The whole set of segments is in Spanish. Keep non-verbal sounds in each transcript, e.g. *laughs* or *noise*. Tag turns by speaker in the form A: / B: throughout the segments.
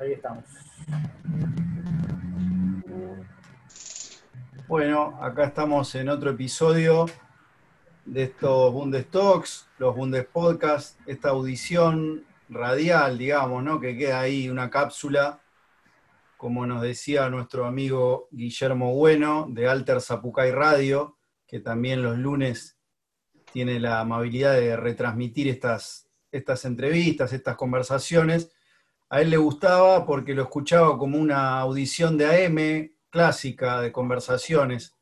A: Ahí estamos.
B: Bueno, acá estamos en otro episodio de estos Bundestocks, los Bundespodcasts, esta audición radial, digamos, ¿no? Que queda ahí una cápsula, como nos decía nuestro amigo Guillermo Bueno de Alter Zapucay Radio, que también los lunes tiene la amabilidad de retransmitir estas, estas entrevistas, estas conversaciones. A él le gustaba porque lo escuchaba como una audición de AM clásica de conversaciones,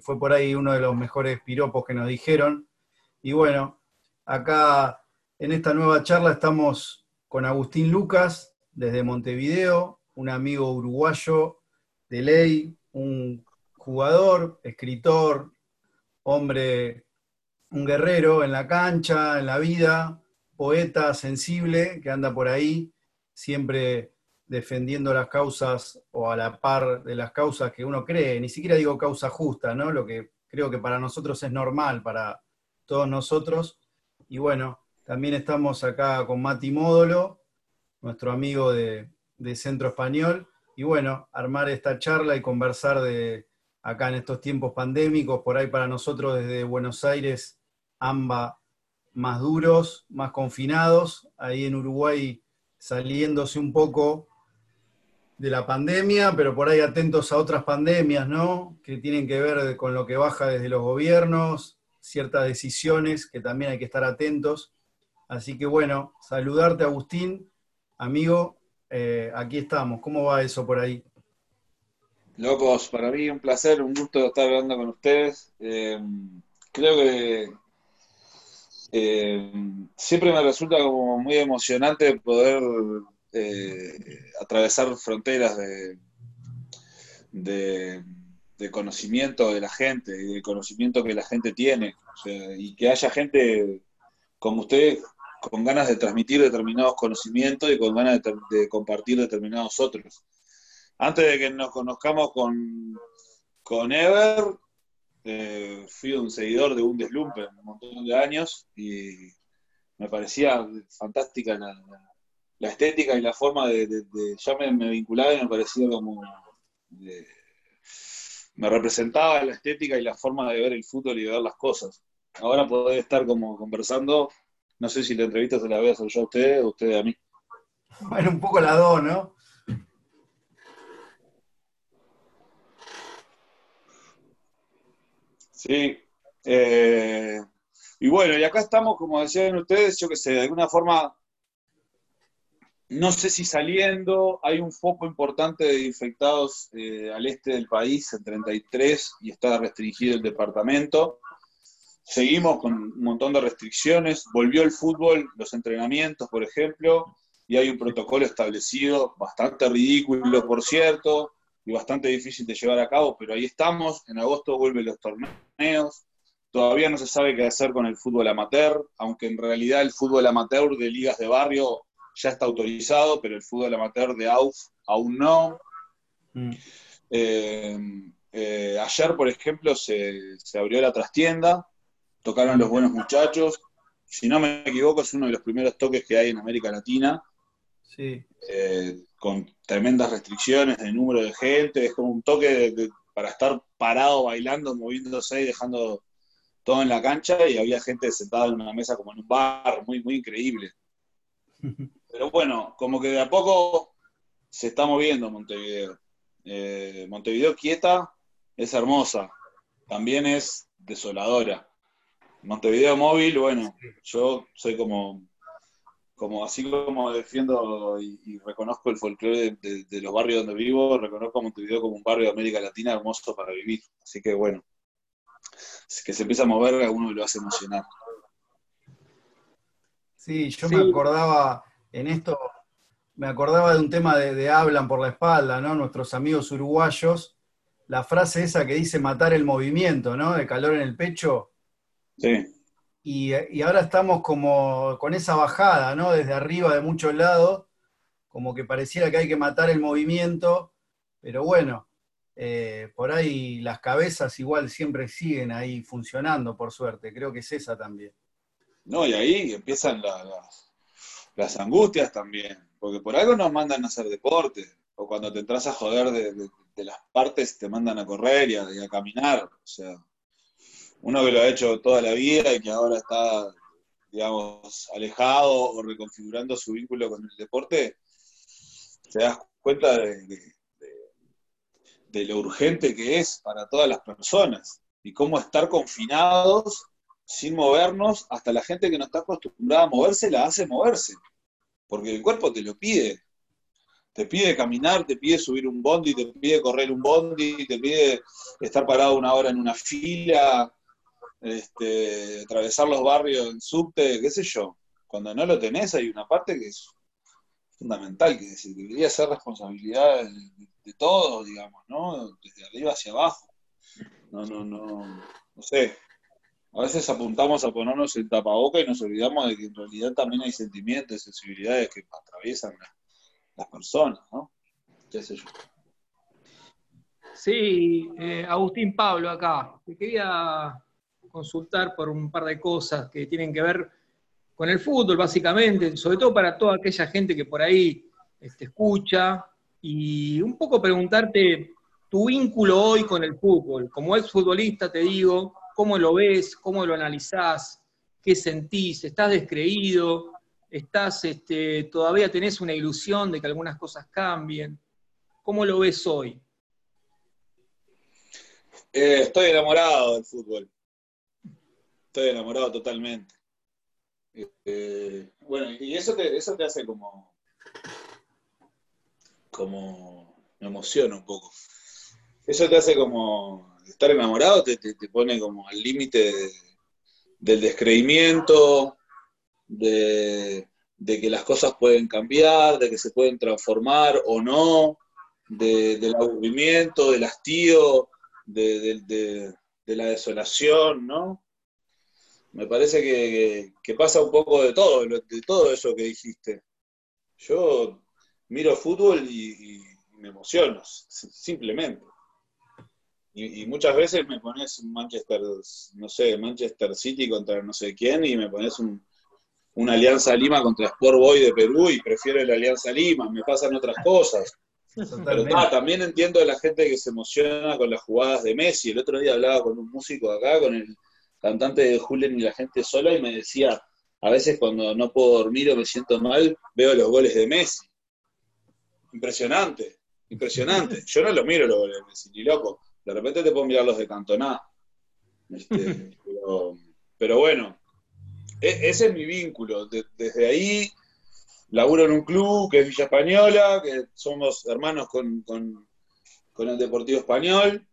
B: fue por ahí uno de los mejores piropos que nos dijeron. Y bueno, acá en esta nueva charla estamos con Agustín Lucas desde Montevideo, un amigo uruguayo de ley, un jugador, escritor, hombre, un guerrero en la cancha, en la vida, poeta sensible que anda por ahí, siempre defendiendo las causas o a la par de las causas que uno cree, ni siquiera digo causa justa, ¿no? Lo que creo que para nosotros es normal, para todos nosotros. Y bueno, también estamos acá con Mati Módolo, nuestro amigo de, de Centro Español, y bueno, armar esta charla y conversar de acá en estos tiempos pandémicos, por ahí para nosotros desde Buenos Aires, AMBA más duros, más confinados, ahí en Uruguay saliéndose un poco de la pandemia, pero por ahí atentos a otras pandemias, ¿no? Que tienen que ver con lo que baja desde los gobiernos, ciertas decisiones que también hay que estar atentos. Así que bueno, saludarte Agustín, amigo, eh, aquí estamos. ¿Cómo va eso por ahí?
C: Locos, para mí un placer, un gusto estar hablando con ustedes. Eh, creo que eh, siempre me resulta como muy emocionante poder eh, atravesar fronteras de, de, conocimiento de la gente y de conocimiento que la gente tiene. y que haya gente como ustedes con ganas de transmitir determinados conocimientos y con ganas de, compartir determinados otros. Antes de que nos conozcamos con, con Ever, eh, fui un seguidor de un deslumpe un montón de años y me parecía fantástica la, estética y la forma de, ya me, vinculaba y me parecía como me representaba la estética y la forma de ver el fútbol y de ver las cosas. Ahora poder estar como conversando, no sé si la entrevista se la voy a hacer yo a usted o usted a mí.
B: Bueno, un poco la dos, ¿no?
C: Sí. Eh, y bueno, y acá estamos, como decían ustedes, yo que sé, de alguna forma no sé si saliendo, hay un foco importante de infectados eh, al este del país, en 33, y está restringido el departamento. Seguimos con un montón de restricciones. Volvió el fútbol, los entrenamientos, por ejemplo, y hay un protocolo establecido, bastante ridículo, por cierto, y bastante difícil de llevar a cabo, pero ahí estamos. En agosto vuelven los torneos. Todavía no se sabe qué hacer con el fútbol amateur, aunque en realidad el fútbol amateur de ligas de barrio ya está autorizado, pero el fútbol amateur de AUF aún no. Mm. Eh, eh, ayer, por ejemplo, se, abrió la trastienda, tocaron los buenos muchachos. Si no me equivoco, es uno de los primeros toques que hay en América Latina.
B: Sí.
C: Eh, con tremendas restricciones de número de gente. Es como un toque para estar parado, bailando, moviéndose y dejando todo en la cancha. Y había gente sentada en una mesa como en un bar, muy, muy increíble. *laughs* Pero bueno, como que de a poco se está moviendo Montevideo. Eh, Montevideo quieta es hermosa, también es desoladora. Montevideo móvil, bueno, yo soy como, como así como defiendo y, reconozco el folclore de, los barrios donde vivo, reconozco a Montevideo como un barrio de América Latina hermoso para vivir. Así que bueno, que se empieza a mover, a uno lo hace emocionar.
B: Sí, yo me acordaba, en esto me acordaba de un tema de, Hablan por la espalda, ¿no? Nuestros amigos uruguayos, la frase esa que dice matar el movimiento, ¿no? De calor en el pecho.
C: Sí.
B: Y, ahora estamos como con esa bajada, ¿no? Desde arriba de muchos lados, como que pareciera que hay que matar el movimiento, pero bueno, eh, por ahí las cabezas igual siempre siguen ahí funcionando, por suerte, creo que es esa también.
C: No, y ahí empiezan las las angustias también, porque por algo nos mandan a hacer deporte, o cuando te entras a joder de, las partes te mandan a correr y a, caminar, o sea, uno que lo ha hecho toda la vida y que ahora está, digamos, alejado o reconfigurando su vínculo con el deporte, te das cuenta de, de lo urgente que es para todas las personas y cómo estar confinados sin movernos, hasta la gente que no está acostumbrada a moverse la hace moverse, porque el cuerpo te lo pide. Te pide caminar, te pide subir un bondi, te pide correr un bondi, te pide estar parado una hora en una fila, este, atravesar los barrios en subte, qué sé yo. Cuando no lo tenés hay una parte que es fundamental, que debería ser responsabilidad de, todos, digamos, ¿no? Desde arriba hacia abajo. No, no, no, no sé. A veces apuntamos a ponernos el tapaboca y nos olvidamos de que en realidad también hay sentimientos y sensibilidades que atraviesan las personas, ¿no? ¿Qué sé yo?
D: Sí, eh, Agustín Pablo acá. Te quería consultar por un par de cosas que tienen que ver con el fútbol, básicamente, sobre todo para toda aquella gente que por ahí este, escucha, y un poco preguntarte tu vínculo hoy con el fútbol. Como exfutbolista te digo, ¿cómo lo ves? ¿Cómo lo analizás? ¿Qué sentís? ¿Estás descreído? ¿Estás, este, todavía tenés una ilusión de que algunas cosas cambien? ¿Cómo lo ves hoy?
C: Eh, estoy enamorado del fútbol. Estoy enamorado totalmente. Eh, bueno, y eso te, eso te hace como, como, me emociona un poco. Eso te hace como, estar enamorado te, pone como al límite del descreimiento, de, que las cosas pueden cambiar, de que se pueden transformar o no, del aburrimiento, del hastío, de la desolación, ¿no? Me parece que, pasa un poco de todo, de todo eso que dijiste. Yo miro fútbol y, me emociono, simplemente. Y, muchas veces me pones un Manchester, no sé, Manchester City contra no sé quién y me pones una Alianza Lima contra Sport Boy de Perú y prefiero la Alianza Lima, me pasan otras cosas. Pero también entiendo a la gente que se emociona con las jugadas de Messi. El otro día hablaba con un músico acá, con el cantante de Julen y la gente sola y me decía, a veces cuando no puedo dormir o me siento mal, veo los goles de Messi. Impresionante, impresionante. Yo no los miro los goles de Messi, ni loco. De repente te puedo mirar los de Cantoná. Este, *laughs* pero, bueno, e, ese es mi vínculo. desde ahí laburo en un club que es Villa Española, que somos hermanos con, el Deportivo Español.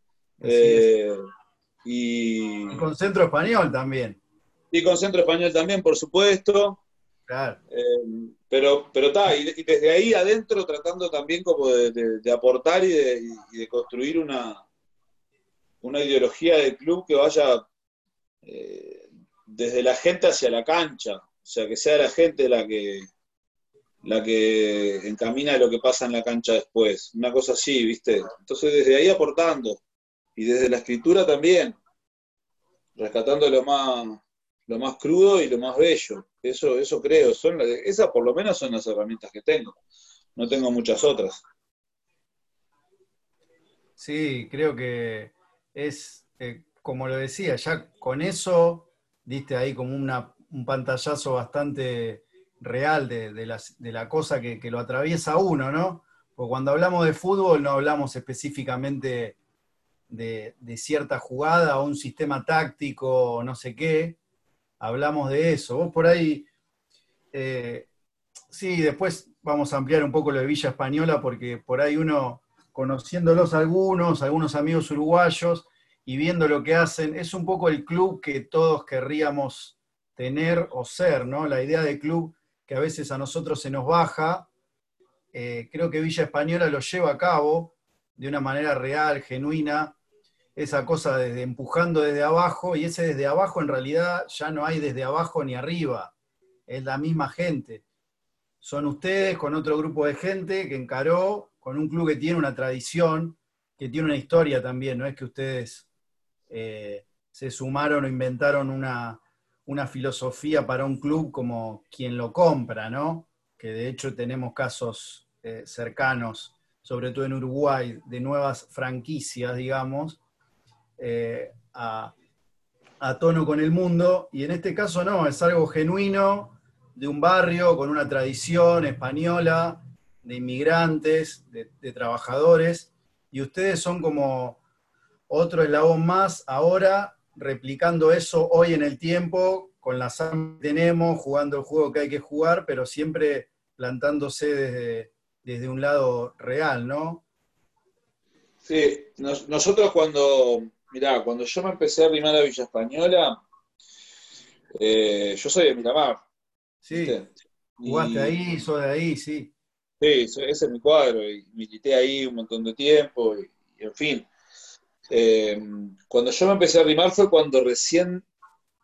B: Y, con Centro Español también.
C: Y con Centro Español también, por supuesto. Claro. Eh, pero pero está, y, desde ahí adentro tratando también como de, aportar y de, construir una, una ideología del club que vaya eh, desde la gente hacia la cancha. O sea, que sea la gente la que, la que encamina lo que pasa en la cancha después. Una cosa así, ¿viste? Entonces desde ahí aportando y desde la escritura también, rescatando lo más, lo más crudo y lo más bello. Eso, eso creo, son, esas por lo menos son las herramientas que tengo. No tengo muchas otras.
B: Sí, creo que es, eh, como lo decía, ya con eso diste ahí como una, un pantallazo bastante real de, la, de la, cosa que, que, lo atraviesa uno, ¿no? Porque cuando hablamos de fútbol no hablamos específicamente de, cierta jugada o un sistema táctico o no sé qué, hablamos de eso. Vos por ahí, eh, sí, después vamos a ampliar un poco lo de Villa Española porque por ahí uno, conociéndolos algunos, algunos amigos uruguayos y viendo lo que hacen, es un poco el club que todos querríamos tener o ser, ¿no? La idea de club que a veces a nosotros se nos baja, eh, creo que Villa Española lo lleva a cabo de una manera real, genuina, esa cosa desde empujando desde abajo, y ese desde abajo en realidad ya no hay desde abajo ni arriba, es la misma gente. Son ustedes con otro grupo de gente que encaró con un club que tiene una tradición, que tiene una historia también, no es que ustedes eh, se sumaron o inventaron una, una filosofía para un club como quien lo compra, ¿no? que de hecho tenemos casos eh, cercanos, sobre todo en Uruguay, de nuevas franquicias, digamos, eh, a, tono con el mundo, y en este caso no, es algo genuino de un barrio con una tradición española, de inmigrantes, de, trabajadores, y ustedes son como otro eslabón más ahora, replicando eso hoy en el tiempo, con la sangre que tenemos, jugando el juego que hay que jugar, pero siempre plantándose desde, un lado real, ¿no?
C: Sí, nos- nosotros cuando, mirá, cuando yo me empecé a arrimar a Villa Española, eh, yo soy de Miramar,
B: Sí,
C: ¿viste?
B: jugaste
C: Y-
B: ahí, sos de ahí, sí.
C: Sí, ese es mi cuadro, y milité ahí un montón de tiempo, y, y en fin. Eh, cuando yo me empecé a arrimar fue cuando recién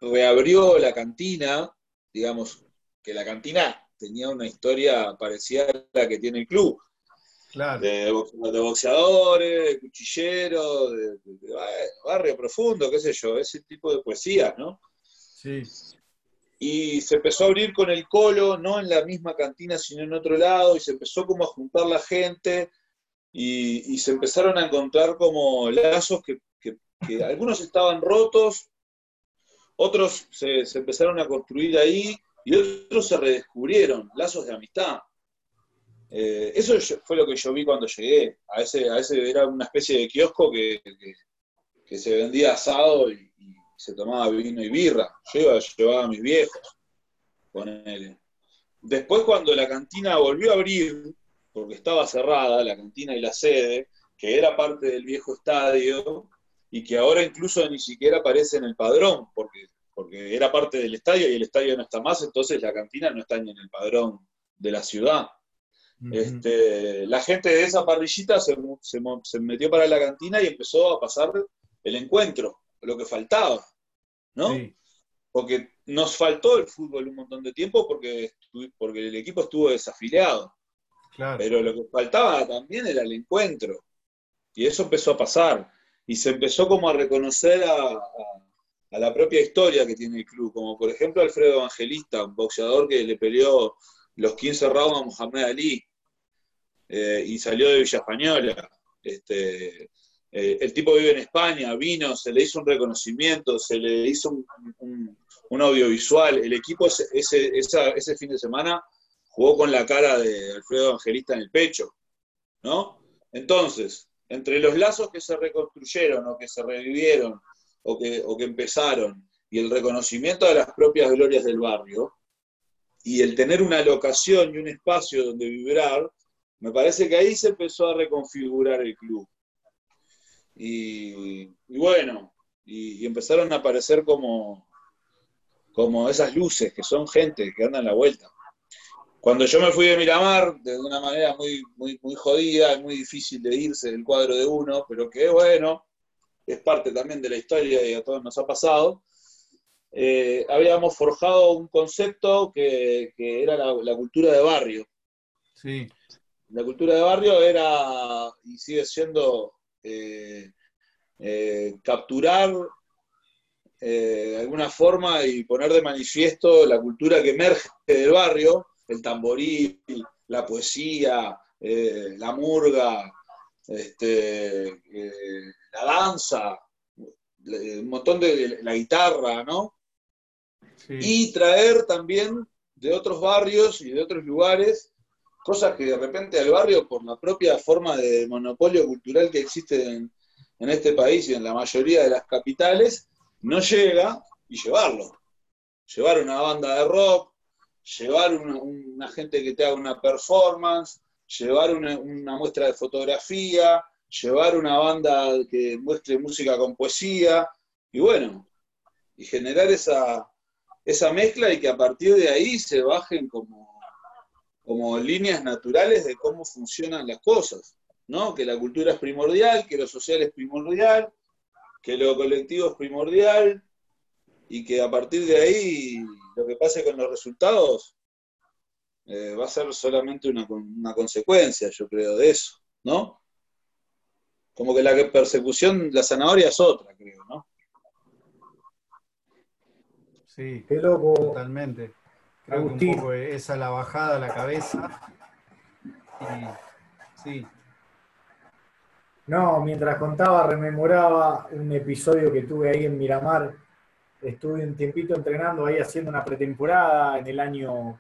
C: reabrió la cantina, digamos, que la cantina tenía una historia parecida a la que tiene el club,
B: Claro,
C: de, boxe- de boxeadores, de cuchilleros, de, de- de barrio profundo, qué sé yo, ese tipo de poesías, ¿no?
B: sí,
C: y se empezó a abrir con el colo, no en la misma cantina, sino en otro lado, y se empezó como a juntar la gente, y, y se empezaron a encontrar como lazos que, que- que *laughs* algunos estaban rotos, otros se, se empezaron a construir ahí, y otros se redescubrieron, lazos de amistad. Eh, eso fue lo que yo vi cuando llegué. A ese, a ese era una especie de kiosco que, que- se vendía asado y, y se tomaba vino y birra. Yo iba, llevaba a mis viejos con él. Después cuando la cantina volvió a abrir, porque estaba cerrada, la cantina y la sede, que era parte del viejo estadio, y que ahora incluso ni siquiera aparece en el padrón, porque, porque era parte del estadio y el estadio no está más, entonces la cantina no está ni en el padrón de la ciudad. Este, la gente de esa parrillita se, se se metió para la cantina y empezó a pasar el encuentro, lo que faltaba, ¿no?
B: Sí,
C: Porque nos faltó el fútbol un montón de tiempo porque, porque el equipo estuvo desafiliado,
B: claro,
C: pero lo que faltaba también era el encuentro. Y eso empezó a pasar. Y se empezó como a reconocer a, a- a la propia historia que tiene el club, como por ejemplo Alfredo Evangelista, un boxeador que le peleó los 15 rounds a Mohamed Ali eh, y salió de Villa Española. Este, eh, el tipo vive en España, vino, se le hizo un reconocimiento, se le hizo un, un- audiovisual. El equipo ese, ese, esa- ese fin de semana jugó con la cara de Alfredo Evangelista en el pecho, ¿no? Entonces, entre los lazos que se reconstruyeron o que se revivieron o que, o que empezaron y el reconocimiento de las propias glorias del barrio y el tener una locación y un espacio donde vibrar, me parece que ahí se empezó a reconfigurar el club. Y, bueno, y, empezaron a aparecer como, como esas luces que son gente que andan la vuelta. Cuando yo me fui de Miramar, de una manera muy, muy, muy jodida, muy difícil de irse del cuadro de uno, pero que bueno, es parte también de la historia y a todos nos ha pasado, eh, habíamos forjado un concepto que, que era la cultura de barrio.
B: sí,
C: La cultura de barrio era y sigue siendo eh, eh, capturar eh, de alguna forma y poner de manifiesto la cultura que emerge del barrio, el tamboril, la poesía, la murga, este, la danza, un montón de la guitarra, ¿no?
B: sí,
C: y traer también de otros barrios y de otros lugares cosas que de repente al barrio, por la propia forma de monopolio cultural que existe en, este país y en la mayoría de las capitales, no llega y llevarlo. Llevar una banda de rock, llevar una, una gente que te haga una performance, llevar una, una muestra de fotografía, llevar una banda que muestre música con poesía, y bueno, y generar esa, esa mezcla y que a partir de ahí se bajen como, como líneas naturales de cómo funcionan las cosas, ¿no? Que la cultura es primordial, que lo social es primordial, que lo colectivo es primordial, y que a partir de ahí lo que pase con los resultados eh, va a ser solamente una, una consecuencia, yo creo, de eso, ¿no? Como que la persecución, la zanahoria es otra, creo, ¿no?
B: sí,
A: Qué loco,
B: totalmente. Creo que
A: Agustín.
B: un poco esa la bajada a la cabeza. Y, sí,
A: No, mientras contaba, rememoraba un episodio que tuve ahí en Miramar. Estuve un tiempito entrenando ahí haciendo una pretemporada en el año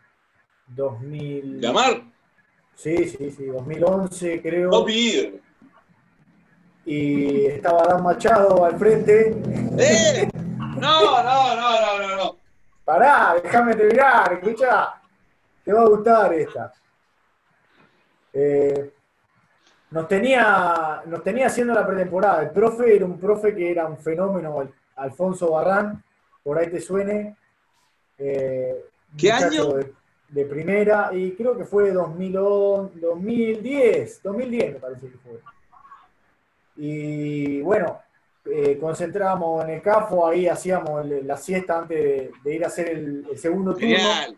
A: 2000.
C: ¿Llamar?
A: Sí, sí, sí, 2011 creo.
C: No pide.
A: Y estaba Dan Machado al frente.
C: ¡Eh! No, no, no, no, no, no.
A: Pará, déjame terminar, escucha. Te va a gustar esta. Eh, nos, tenía, nos tenía haciendo la pretemporada. El profe era un profe que era un fenómeno, Alfonso Barrán, por ahí te suene. Eh,
C: ¿Qué año?
A: De, de primera, y creo que fue 2011, 2010, 2010 me parece que fue. Y bueno, eh, concentrábamos en el CAFO, ahí hacíamos la siesta antes de, de ir a hacer el, el segundo turno.
C: Genial.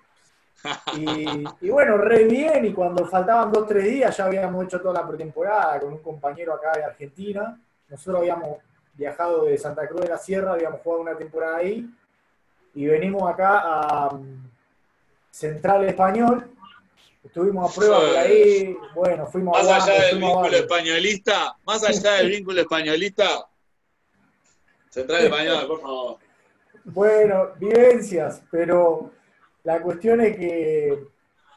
A: Y, y bueno, re bien, y cuando faltaban dos, tres días ya habíamos hecho toda la pretemporada con un compañero acá de Argentina. Nosotros habíamos viajado de Santa Cruz de la Sierra, habíamos jugado una temporada ahí, y venimos acá a um, Central Español. Estuvimos a prueba por ahí, bueno, fuimos
C: Más
A: a
C: allá
A: Banco,
C: del
A: a
C: vínculo españolista, más allá del vínculo españolista, Central Español, por favor.
A: Bueno, vivencias, pero la cuestión es que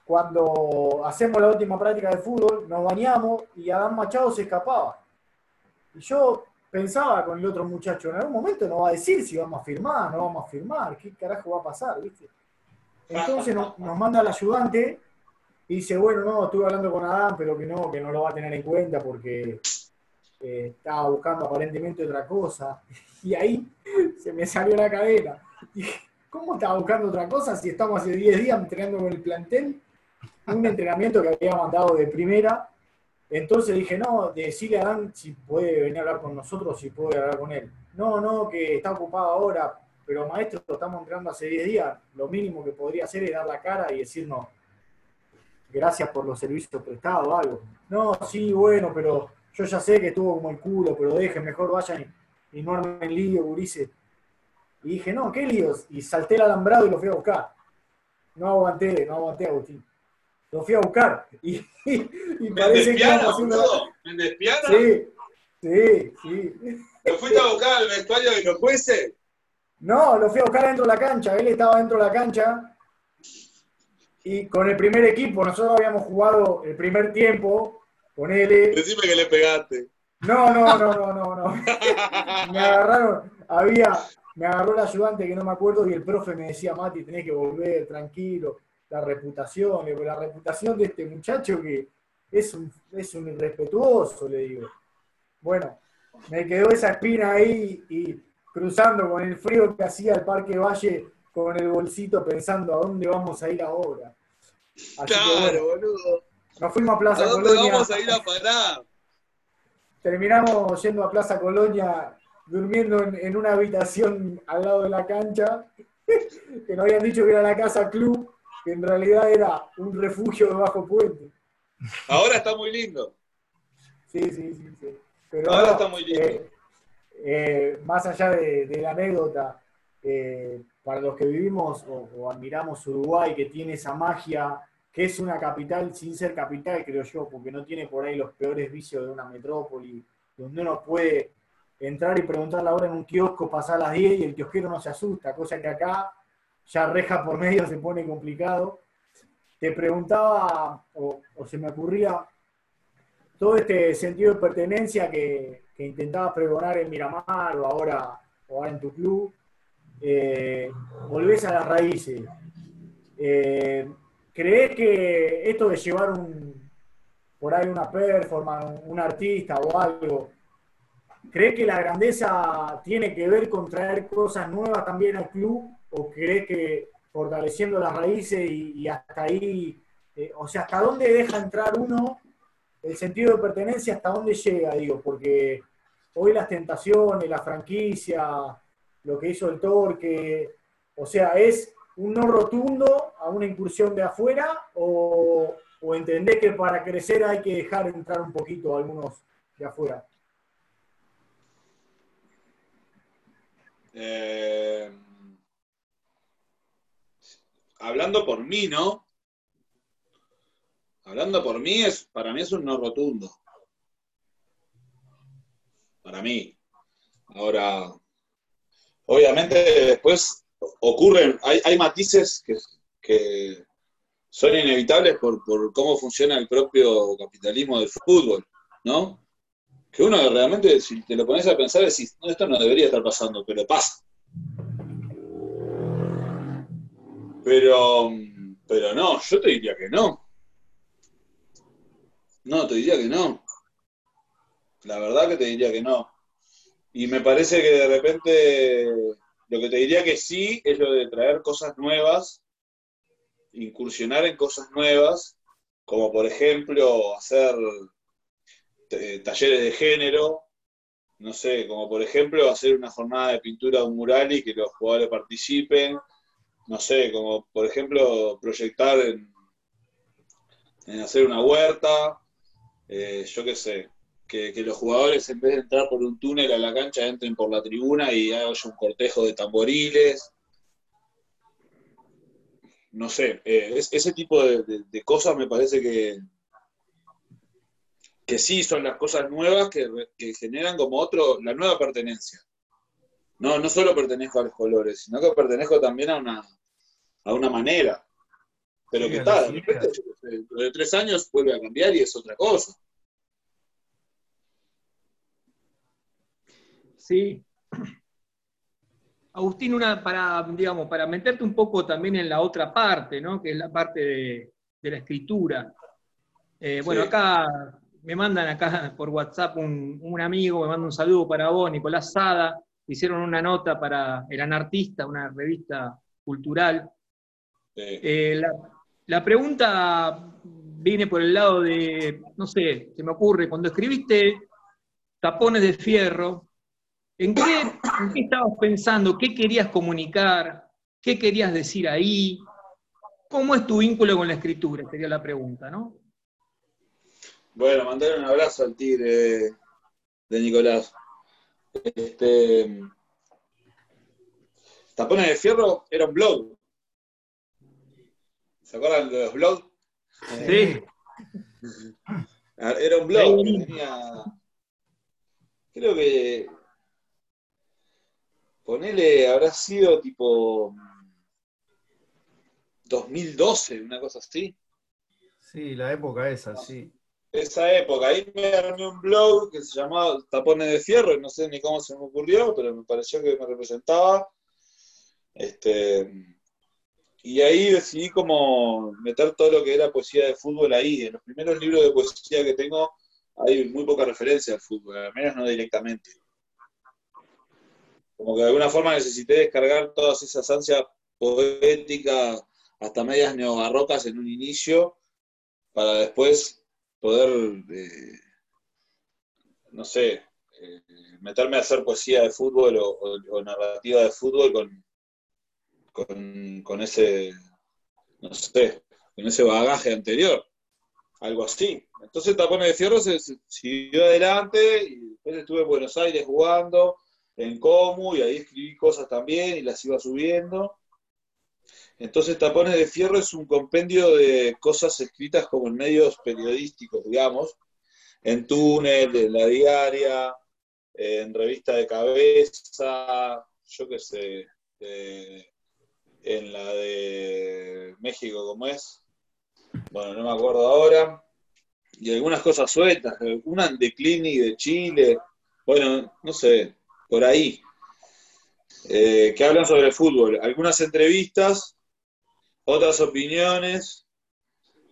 A: cuando hacemos la última práctica de fútbol, nos bañamos y Adán Machado se escapaba. Y yo pensaba con el otro muchacho, en algún momento nos va a decir si vamos a firmar, no vamos a firmar, qué carajo va a pasar, ¿viste? Entonces nos, nos manda el ayudante y dice, bueno, no, estuve hablando con Adán, pero que no, que no lo va a tener en cuenta porque eh, estaba buscando aparentemente otra cosa. Y ahí se me salió la cadena. ¿cómo estaba buscando otra cosa si estamos hace 10 días entrenando con el plantel? Un entrenamiento que había mandado de primera. Entonces dije, no, decirle a Dan si puede venir a hablar con nosotros, si puede hablar con él. No, no, que está ocupado ahora, pero maestro, estamos entrenando hace 10 días. Lo mínimo que podría hacer es dar la cara y decirnos gracias por los servicios prestados o algo. No, sí, bueno, pero yo ya sé que estuvo como el culo, pero dejen, mejor vayan y, y no armen lío, gurises. Y dije, no, ¿qué líos? Y salté el alambrado y lo fui a buscar. No aguanté, no aguanté, Agustín. Lo fui a buscar. *laughs* Y, y
C: ¿Me
A: parece que haciendo-?
C: ¿Me?
A: Sí, sí, sí.
C: ¿Lo fuiste a buscar al vestuario de los jueces?
A: No, lo fui a buscar dentro de la cancha. Él estaba dentro de la cancha. Y con el primer equipo, nosotros habíamos jugado el primer tiempo con él.
C: Decime que le pegaste.
A: No, no, no, no, no, no. *laughs* Me agarraron, había, me agarró el ayudante que no me acuerdo y el profe me decía, Mati, tenés que volver, tranquilo. La reputación, la reputación de este muchacho que es un, es un irrespetuoso, le digo. Bueno, me quedó esa espina ahí y cruzando con el frío que hacía el Parque Valle con el bolsito pensando a dónde vamos a ir ahora. Así que
C: Claro,
A: bueno,
C: boludo.
A: Nos fuimos a
C: ¿A
A: Plaza
C: dónde
A: Colonia.
C: vamos a ir a parar?
A: Terminamos yendo a Plaza Colonia, durmiendo en, en una habitación al lado de la cancha, *laughs* que nos habían dicho que era la casa club, que en realidad era un refugio de bajo puente.
C: Ahora está muy lindo.
A: Sí, sí, sí. sí. Pero
C: Ahora está muy lindo.
A: eh, eh, más allá de, de la anécdota, eh, para los que vivimos o, o admiramos Uruguay, que tiene esa magia, que es una capital sin ser capital, creo yo, porque no tiene por ahí los peores vicios de una metrópoli, donde uno puede entrar y preguntar la hora en un kiosco, pasar las 10 y el kiosquero no se asusta, cosa que acá ya reja por medio se pone complicado. Te preguntaba, o, se me ocurría, todo este sentido de pertenencia que, que intentabas pregonar en Miramar o ahora, o ahora en tu club, eh, volvés a las raíces. Eh, ¿Crees que esto de llevar un, por ahí una performance, un artista o algo, ¿crees que la grandeza tiene que ver con traer cosas nuevas también al club? ¿O crees que fortaleciendo las raíces y, hasta ahí, eh, o sea, hasta dónde deja entrar uno el sentido de pertenencia, hasta dónde llega, digo, porque hoy las tentaciones, la franquicia, lo que hizo el Torque, o sea, es un no rotundo a una incursión de afuera o, o entendés que para crecer hay que dejar entrar un poquito a algunos de afuera.
C: Eh, hablando por mí, ¿no? Hablando por mí, es, para mí es un no rotundo. Para mí. Ahora, obviamente después ocurren, hay, matices que, son inevitables por, cómo funciona el propio capitalismo del fútbol, ¿no? Que uno realmente, si te lo pones a pensar, decís, no, esto no debería estar pasando, pero pasa. Pero, pero no, yo te diría que no. No, te diría que no. La verdad que te diría que no. Y me parece que de repente lo que te diría que sí es lo de traer cosas nuevas, incursionar en cosas nuevas, como por ejemplo hacer eh, talleres de género, no sé, como por ejemplo hacer una jornada de pintura de un mural y que los jugadores participen, no sé, como por ejemplo proyectar en, hacer una huerta, eh, yo qué sé, que, los jugadores en vez de entrar por un túnel a la cancha entren por la tribuna y haya un cortejo de tamboriles. No sé, eh, ese tipo de, cosas me parece que, que sí son las cosas nuevas que, que generan como otro, la nueva pertenencia. No, no solo pertenezco a los colores, sino que pertenezco también a una, a una manera. Pero que tal, de repente, de tres años vuelve a cambiar y es otra cosa.
D: Sí. Agustín, una para, digamos, para meterte un poco también en la otra parte, ¿no? Que es la parte de, la escritura. Eh, bueno, acá me mandan acá por WhatsApp un, amigo, me manda un saludo para vos, Nicolás Sada, hicieron una nota para El Anartista, una revista cultural. Eh, la, la, pregunta viene por el lado de, no sé, se me ocurre, cuando escribiste Tapones de Fierro, ¿En qué, estabas pensando? ¿Qué querías comunicar? ¿Qué querías decir ahí? ¿Cómo es tu vínculo con la escritura? Sería la pregunta, ¿no?
C: Bueno, mandar un abrazo al tigre de Nicolás. Este, Tapones de Fierro era un blog. ¿Se acuerdan de los blogs?
D: Sí.
C: Era un blog. Tenía, creo que ponele, habrá sido tipo 2012, una cosa así.
B: Sí, la época esa, sí.
C: Esa época, ahí me armé un blog que se llamaba Tapones de Fierro, no sé ni cómo se me ocurrió, pero me pareció que me representaba. Este, y ahí decidí como meter todo lo que era poesía de fútbol ahí. En los primeros libros de poesía que tengo hay muy poca referencia al fútbol, al menos no directamente como que de alguna forma necesité descargar todas esas ansias poéticas hasta medias neobarrocas en un inicio, para después poder, eh, no sé, eh, meterme a hacer poesía de fútbol o, narrativa de fútbol con, con, ese, no sé, con ese bagaje anterior, algo así. Entonces Tapones de Fierro se siguió adelante y después estuve en Buenos Aires jugando en Comu y ahí escribí cosas también y las iba subiendo. Entonces Tapones de Fierro es un compendio de cosas escritas como en medios periodísticos, digamos, en Túnel, en La Diaria, en Revista de Cabeza, yo qué sé, en la de México, ¿cómo es? Bueno, no me acuerdo ahora. Y algunas cosas sueltas, una en Declini de Chile, bueno, no sé, por ahí, eh, que hablan sobre el fútbol. Algunas entrevistas, otras opiniones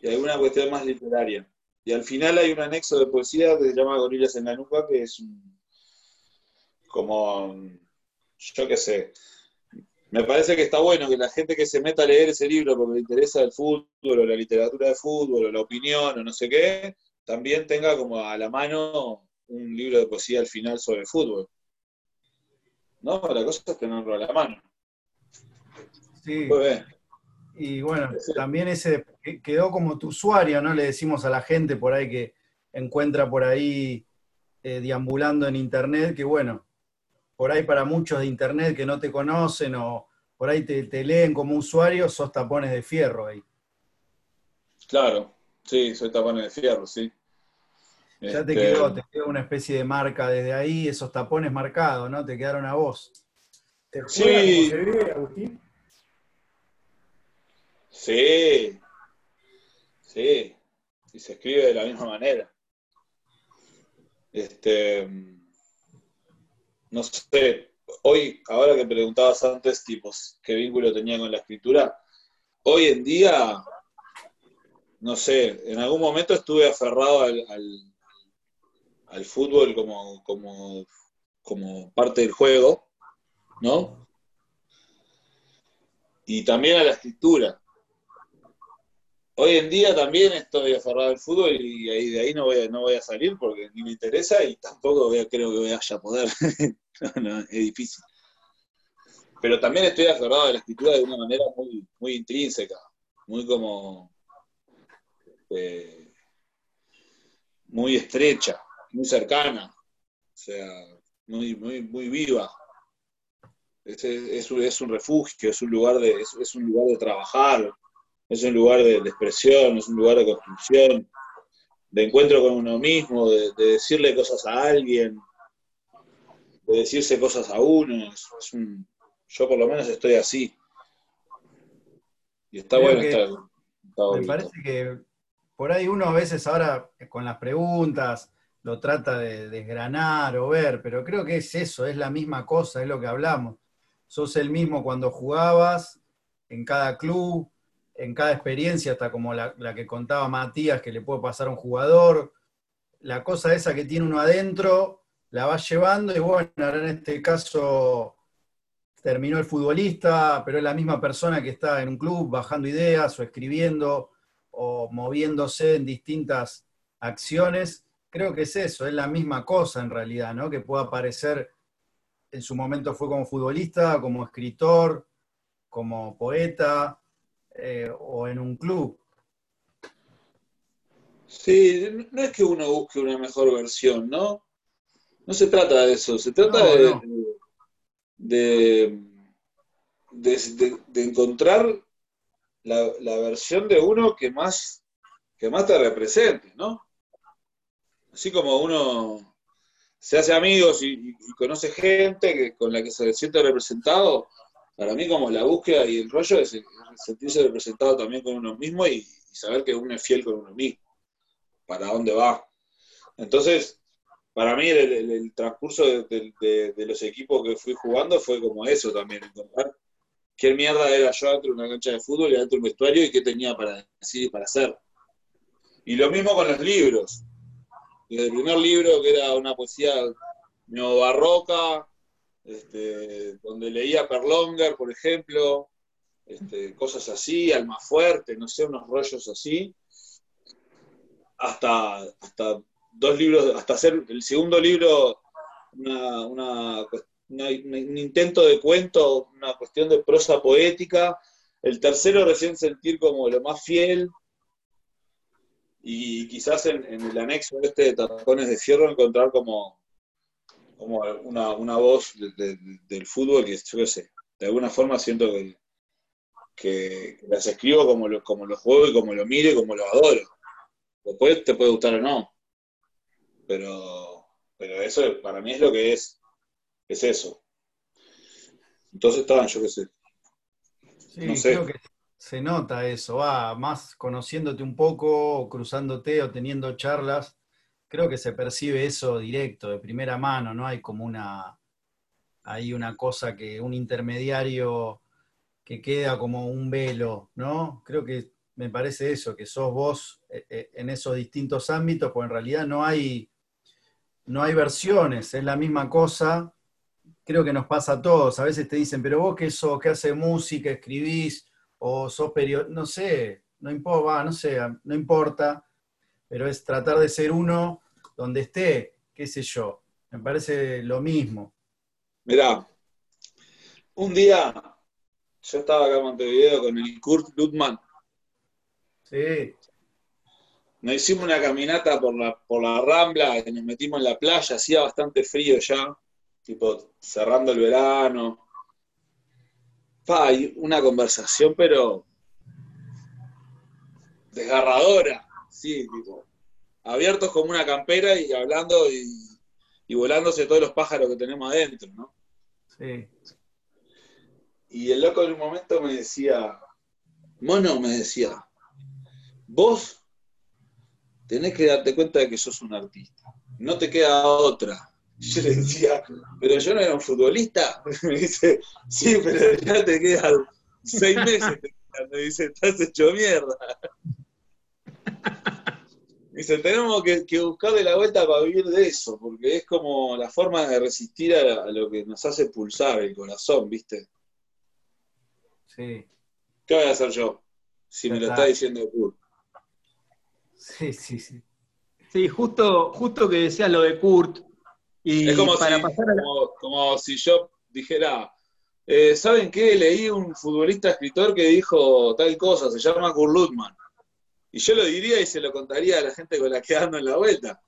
C: y alguna cuestión más literaria. Y al final hay un anexo de poesía que se llama Gorilas en la nuca, que es como, yo qué sé, me parece que está bueno que la gente que se meta a leer ese libro porque le interesa el fútbol o la literatura de fútbol o la opinión o no sé qué, también tenga como a la mano un libro de poesía al final sobre fútbol. ¿No? La cosa es tenerlo a la mano.
B: Sí. Y bueno, también ese quedó como tu usuario, ¿no? Le decimos a la gente por ahí que encuentra por ahí eh, deambulando en internet, que bueno, por ahí para muchos de internet que no te conocen o, por ahí te, leen como usuario, sos tapones de fierro ahí.
C: Claro, sí, soy tapones de fierro, sí.
B: Ya te, este, quedó, te quedó una especie de marca desde ahí, esos tapones marcados, ¿no? Te quedaron a vos.
A: ¿Te sí. se vive, Agustín?
C: Sí. Sí. Y se escribe de la misma manera. Este. No sé. Hoy, ahora que preguntabas antes, tipos, qué vínculo tenía con la escritura, hoy en día, no sé, en algún momento estuve aferrado al al fútbol como, como, como parte del juego, ¿no? Y también a la escritura. Hoy en día también estoy aferrado al fútbol y de ahí no voy, a, no voy a salir porque ni me interesa y tampoco creo que voy a poder. *laughs* no, es difícil. Pero también estoy aferrado a la escritura de una manera muy, muy intrínseca, muy como eh, muy estrecha muy cercana, o sea, muy, muy, muy viva. Es, es, es, un refugio, es un lugar de, es, un lugar de trabajar, es un lugar de, expresión, es un lugar de construcción, de encuentro con uno mismo, de, decirle cosas a alguien, de decirse cosas a uno. yo por lo menos estoy así. Y está bueno estar.
B: me parece que por ahí uno a veces ahora con las preguntas, lo trata de desgranar o ver, pero creo que es eso, es la misma cosa, es lo que hablamos. Sos el mismo cuando jugabas, en cada club, en cada experiencia, hasta como la, que contaba Matías, que le puede pasar a un jugador. La cosa esa que tiene uno adentro, la va llevando y bueno, ahora en este caso terminó el futbolista, pero es la misma persona que está en un club bajando ideas o escribiendo o moviéndose en distintas acciones creo que es eso, es la misma cosa en realidad, ¿no? Que pueda aparecer, en su momento fue como futbolista, como escritor, como poeta eh, o en un club.
C: Sí, no es que uno busque una mejor versión, ¿no? No se trata de eso, se trata de, De, encontrar la, la, versión de uno que más, que más te represente, ¿no? Así como uno se hace amigos y, conoce gente que, con la que se siente representado, para mí como la búsqueda y el rollo es, sentirse representado también con uno mismo y, saber que uno es fiel con uno mismo, para dónde va. Entonces, para mí el, transcurso de, los equipos que fui jugando fue como eso también, encontrar qué mierda era yo dentro de una cancha de fútbol y dentro de un vestuario y qué tenía para decir y para hacer. Y lo mismo con los libros desde el primer libro, que era una poesía neobarroca, este, donde leía Perlonger, por ejemplo, este, cosas así, Alma Fuerte, no sé, unos rollos así, hasta, hasta dos libros, hasta hacer el segundo libro un intento de cuento, una cuestión de prosa poética, el tercero recién sentir como lo más fiel, y quizás en, el anexo este de Tapones de Fierro encontrar como, como una, voz del fútbol que yo qué sé, de alguna forma siento que, que las escribo como lo, como lo juego y como lo miro y como lo adoro. Después te puede gustar o no, pero, pero eso para mí es lo que es, es eso. Entonces estaban, yo qué sé.
B: Sí, no sé. creo que se nota eso, va, más conociéndote un poco, cruzándote o teniendo charlas, creo que se percibe eso directo, de primera mano, ¿no? Hay como una, hay una cosa que, un intermediario que queda como un velo, ¿no? Creo que me parece eso, que sos vos eh, eh, en esos distintos ámbitos, pues en realidad no hay, no hay versiones, es la misma cosa. Creo que nos pasa a todos. A veces te dicen, pero vos qué sos, qué haces música, escribís, o sos periodista, no sé, no importa, no sé, no importa, pero es tratar de ser uno donde esté, qué sé yo, me parece lo mismo.
C: Mirá, un día yo estaba acá en Montevideo con el Kurt Lutman.
B: Sí.
C: Nos hicimos una caminata por la, por la Rambla, y nos metimos en la playa, hacía bastante frío ya, tipo cerrando el verano. Hay una conversación, pero desgarradora, sí, tipo, abiertos como una campera y hablando y, y volándose todos los pájaros que tenemos adentro, ¿no?
B: Sí.
C: Y el loco en un momento me decía, Mono me decía, vos tenés que darte cuenta de que sos un artista, no te queda otra. Yo le decía, pero yo no era un futbolista. *laughs* Me dice, sí, pero ya te quedan seis meses. Me dice, estás hecho mierda. Dice, tenemos que, que buscarle la vuelta para vivir de eso, porque es como la forma de resistir a, a lo que nos hace pulsar el corazón, ¿viste?
B: Sí,
C: ¿Qué voy a hacer yo? Si me lo está diciendo Kurt.
B: sí, sí, sí.
D: Sí, justo, justo que decías lo de Kurt. Y
C: Es como,
D: para
C: si,
D: pasar a la-
C: como, como si yo dijera, eh, ¿saben qué? Leí un futbolista escritor que dijo tal cosa, se llama Kurt Lutman. Y yo lo diría y se lo contaría a la gente con la que ando en la vuelta.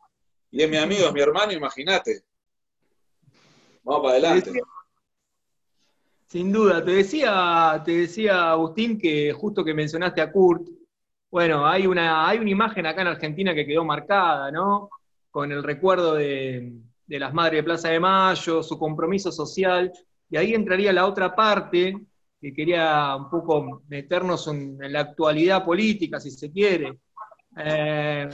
C: Y es mi amigo, es mi hermano, imagínate. Vamos para adelante.
D: Sin duda, te decía, te decía Agustín que justo que mencionaste a Kurt, bueno, hay una, hay una imagen acá en Argentina que quedó marcada, ¿no? Con el recuerdo de, de las Madres de Plaza de Mayo, su compromiso social, y ahí entraría la otra parte, que quería un poco meternos en, la actualidad política, si se quiere. Eh,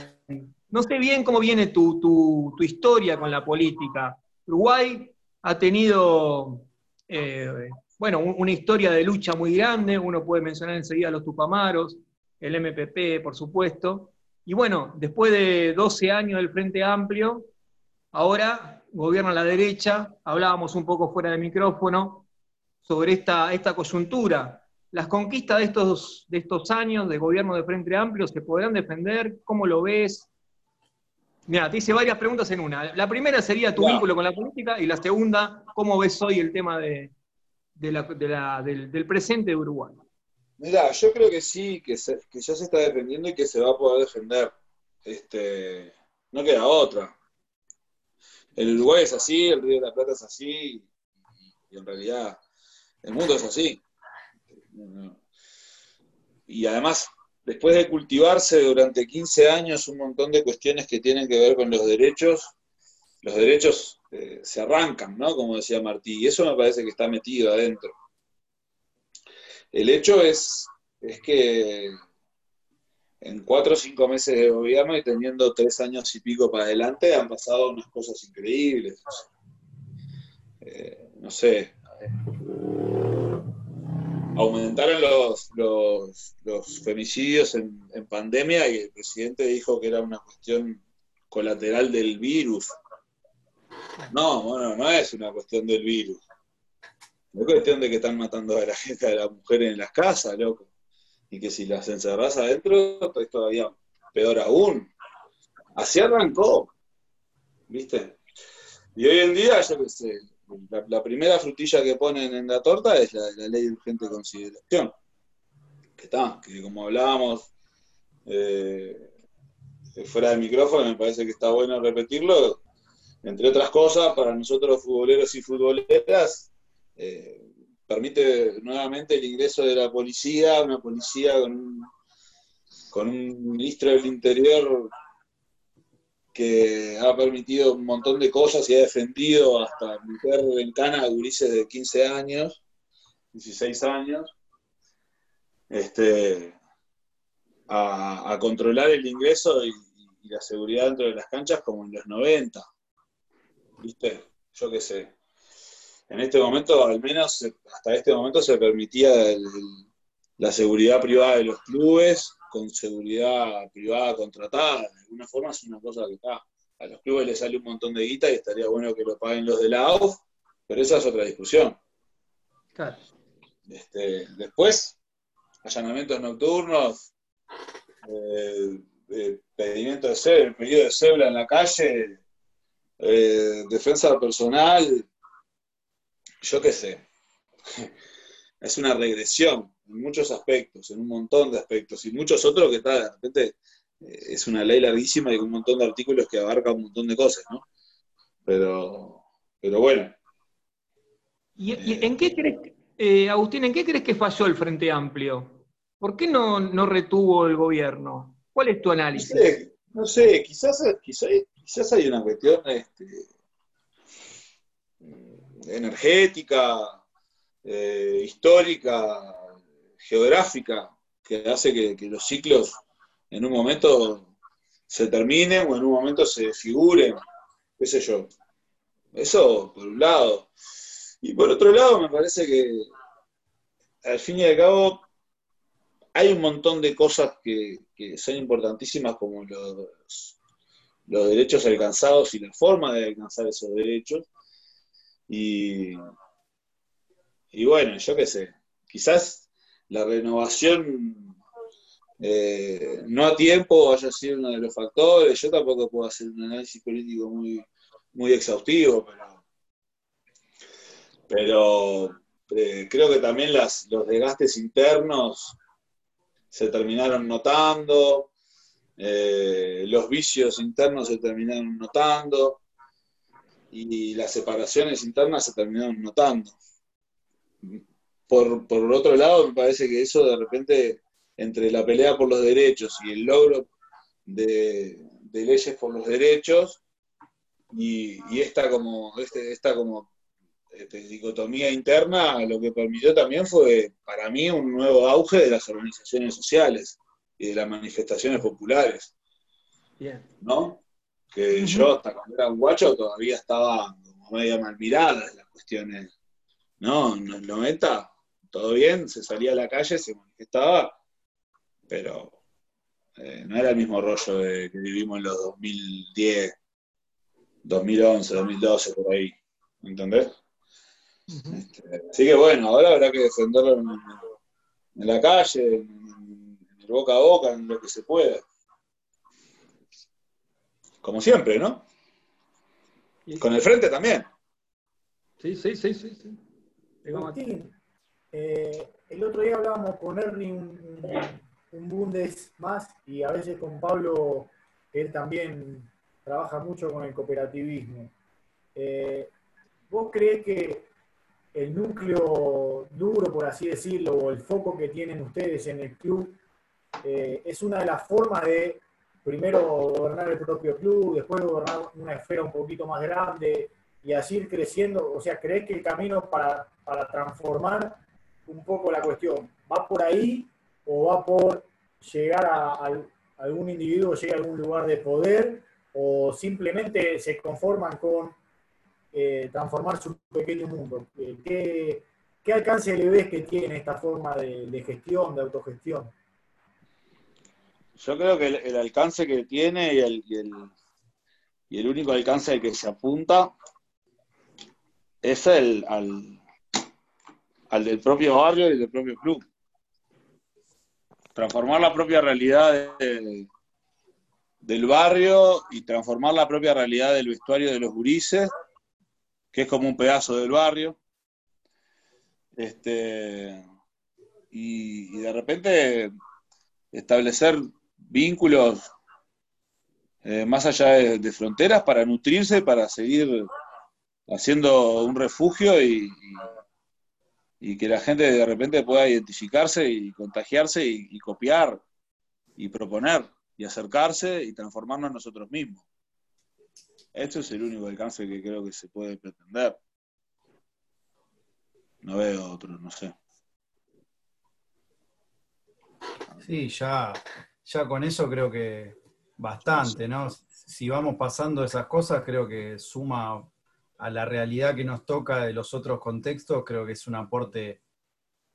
D: no sé bien cómo viene tu, tu- historia con la política. Uruguay ha tenido eh, bueno, un- una historia de lucha muy grande, uno puede mencionar enseguida los Tupamaros, el MPP, por supuesto, y bueno, después de 12 años del Frente Amplio, ahora gobierna la derecha, hablábamos un poco fuera de micrófono sobre esta, esta coyuntura. Las conquistas de estos, de estos años de gobierno de Frente Amplio se podrán defender, ¿cómo lo ves? Mira, te hice varias preguntas en una. La primera sería tu
C: Ya.
D: vínculo con la política y la segunda, ¿cómo ves hoy el tema de, de la- de la- del, del presente de Uruguay?
C: Mirá, yo creo que sí, que, se- que ya se está defendiendo y que se va a poder defender. Este, no queda otra. El Uruguay es así, el Río de la Plata es así, y, en realidad el mundo es así. Y además, después de cultivarse durante 15 años un montón de cuestiones que tienen que ver con los derechos, los derechos eh, se arrancan, ¿no? Como decía Martí, y eso me parece que está metido adentro. El hecho es, es que en cuatro o cinco meses de gobierno y teniendo tres años y pico para adelante han pasado unas cosas increíbles. Eh, no sé. Aumentaron los, los, los femicidios en, en pandemia y el presidente dijo que era una cuestión colateral del virus. No, bueno, no es una cuestión del virus. Es cuestión de que están matando a la gente, a las mujeres en las casas, loco. Y que si las encerrás adentro, es todavía peor aún. Así arrancó. ¿Viste? Y hoy en día, yo qué sé, la, primera frutilla que ponen en la torta es la, la ley de urgente consideración. Que está, que como hablábamos eh, fuera del micrófono, me parece que está bueno repetirlo. Entre otras cosas, para nosotros futboleros y futboleras, eh, permite nuevamente el ingreso de la policía, una policía con un, con un ministro del Interior que ha permitido un montón de cosas y ha defendido hasta meter en cana a gurises de 15 años, 16 años, este, a, controlar el ingreso y, y la seguridad dentro de las canchas como en los 90. ¿Viste? Yo qué sé. En este momento, al menos hasta este momento, se permitía el- la seguridad privada de los clubes con seguridad privada contratada. De alguna forma es una cosa que está. A los clubes les sale un montón de guita y estaría bueno que lo paguen los de la AUF, pero esa es otra discusión.
D: Claro.
C: Este, después, allanamientos nocturnos, eh, eh, pedimiento de cédula, pedido de cédula en la calle, eh, defensa personal, yo qué sé. *laughs* Es una regresión en muchos aspectos, en un montón de aspectos, y muchos otros que está, de repente, eh, es una ley larguísima y con un montón de artículos que abarca un montón de cosas, ¿no? Pero, pero bueno,
D: ¿Y, en, qué crees, Eh, Agustín, ¿en qué crees que falló el Frente Amplio? ¿Por qué no, no retuvo el gobierno? ¿Cuál es tu análisis?
C: No sé, quizás, quizás, hay una cuestión este, energética, eh, histórica, geográfica, que hace que, los ciclos en un momento se terminen o en un momento se figuren, qué sé yo. Eso por un lado. Y por otro lado, me parece que al fin y al cabo hay un montón de cosas que, son importantísimas como los, los derechos alcanzados y la forma de alcanzar esos derechos. Y, y bueno, yo qué sé, quizás la renovación eh, no a tiempo haya sido uno de los factores. Yo tampoco puedo hacer un análisis político muy, muy exhaustivo, pero, eh, creo que también las, los desgastes internos se terminaron notando, eh, los vicios internos se terminaron notando y las separaciones internas se terminaron notando. Por, por otro lado, me parece que eso de repente, entre la pelea por los derechos y el logro de, leyes por los derechos, y, esta como, este, esta como este, dicotomía interna, lo que permitió también fue, para mí, un nuevo auge de las organizaciones sociales y de las manifestaciones populares. ¿No? Que yo, hasta cuando era un guacho, todavía estaba como media mal mirada las cuestiones. ¿No? En los 90, todo bien, se salía a la calle, se manifestaba, pero eh, no era el mismo rollo de, que vivimos en los 2010, 2011, 2012, por ahí. ¿Entendés? Este, así que bueno, ahora habrá que defenderlo en, la calle, en, el boca a boca, en lo que se pueda. Como siempre, ¿no? Con el frente también.
D: Sí, sí, sí, sí. sí.
A: Martín, eh, el otro día hablábamos con Ernie un, un, Bundes más y a veces con Pablo, él también trabaja mucho con el cooperativismo. Eh, ¿Vos crees que el núcleo duro, por así decirlo, o el foco que tienen ustedes en el club, eh, es una de las formas de primero gobernar el propio club, después gobernar una esfera un poquito más grande y así ir creciendo. O sea, ¿crees que el camino para, transformar un poco la cuestión va por ahí o va por llegar a, algún individuo, llegar a algún lugar de poder o simplemente se conforman con eh, transformar su pequeño mundo. Eh, ¿qué, alcance le ves que tiene esta forma de, gestión, de autogestión?
C: Yo creo que el, alcance que tiene y el, y el, único alcance al que se apunta es el al del propio barrio y del propio club. Transformar la propia realidad del barrio y transformar la propia realidad del vestuario de los gurises que es como un pedazo del barrio. Este, y, de repente establecer vínculos eh, más allá de, fronteras para nutrirse, para seguir haciendo un refugio y, que la gente de repente pueda identificarse y contagiarse y copiar y proponer y acercarse y transformarnos nosotros mismos. Esto es el único alcance que creo que se puede pretender. No veo otro, no sé.
B: Sí, ya, ya con eso creo que bastante, ¿no? Si vamos pasando esas cosas, creo que suma a la realidad que nos toca de los otros contextos, creo que es un aporte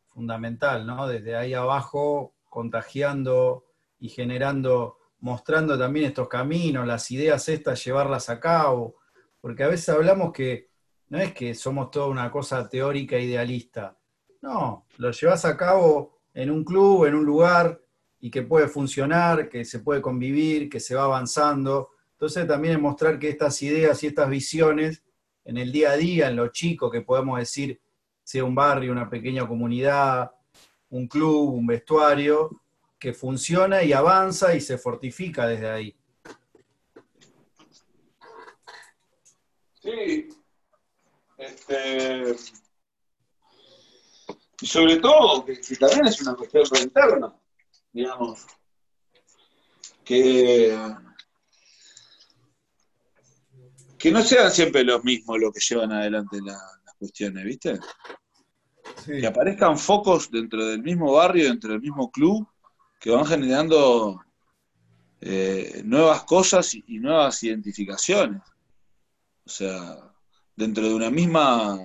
B: fundamental, ¿no? Desde ahí abajo, contagiando y generando mostrando también estos caminos, las ideas estas, llevarlas a cabo, porque a veces hablamos que no es que somos toda una cosa teórica idealista, no, lo llevas a cabo en un club, en un lugar, y que puede funcionar, que se puede convivir, que se va avanzando. Entonces también es mostrar que estas ideas y estas visiones en el día a día, en lo chico que podemos decir, sea un barrio, una pequeña comunidad, un club, un vestuario, que funciona y avanza y se fortifica desde ahí.
C: Sí. Este, y sobre todo, que, también es una cuestión interna, digamos, que, que no sean siempre los mismos los que llevan adelante las cuestiones, ¿viste? Que aparezcan focos dentro del mismo barrio, dentro del mismo club, que van generando eh, nuevas cosas y, nuevas identificaciones. O sea, dentro de una misma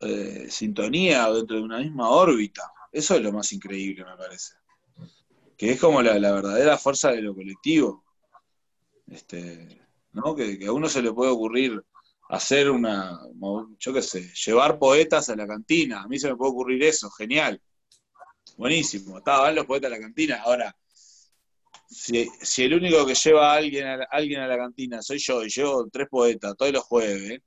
C: eh, sintonía o dentro de una misma órbita. Eso es lo más increíble, me parece. Que es como la, verdadera fuerza de lo colectivo. Este, ¿no? que, a uno se le puede ocurrir hacer una, yo qué sé, llevar poetas a la cantina. A mí se me puede ocurrir eso, genial. Buenísimo, estaban los poetas a la cantina. Ahora, si, el único que lleva a alguien a, alguien a la cantina soy yo y llevo tres poetas todos los jueves,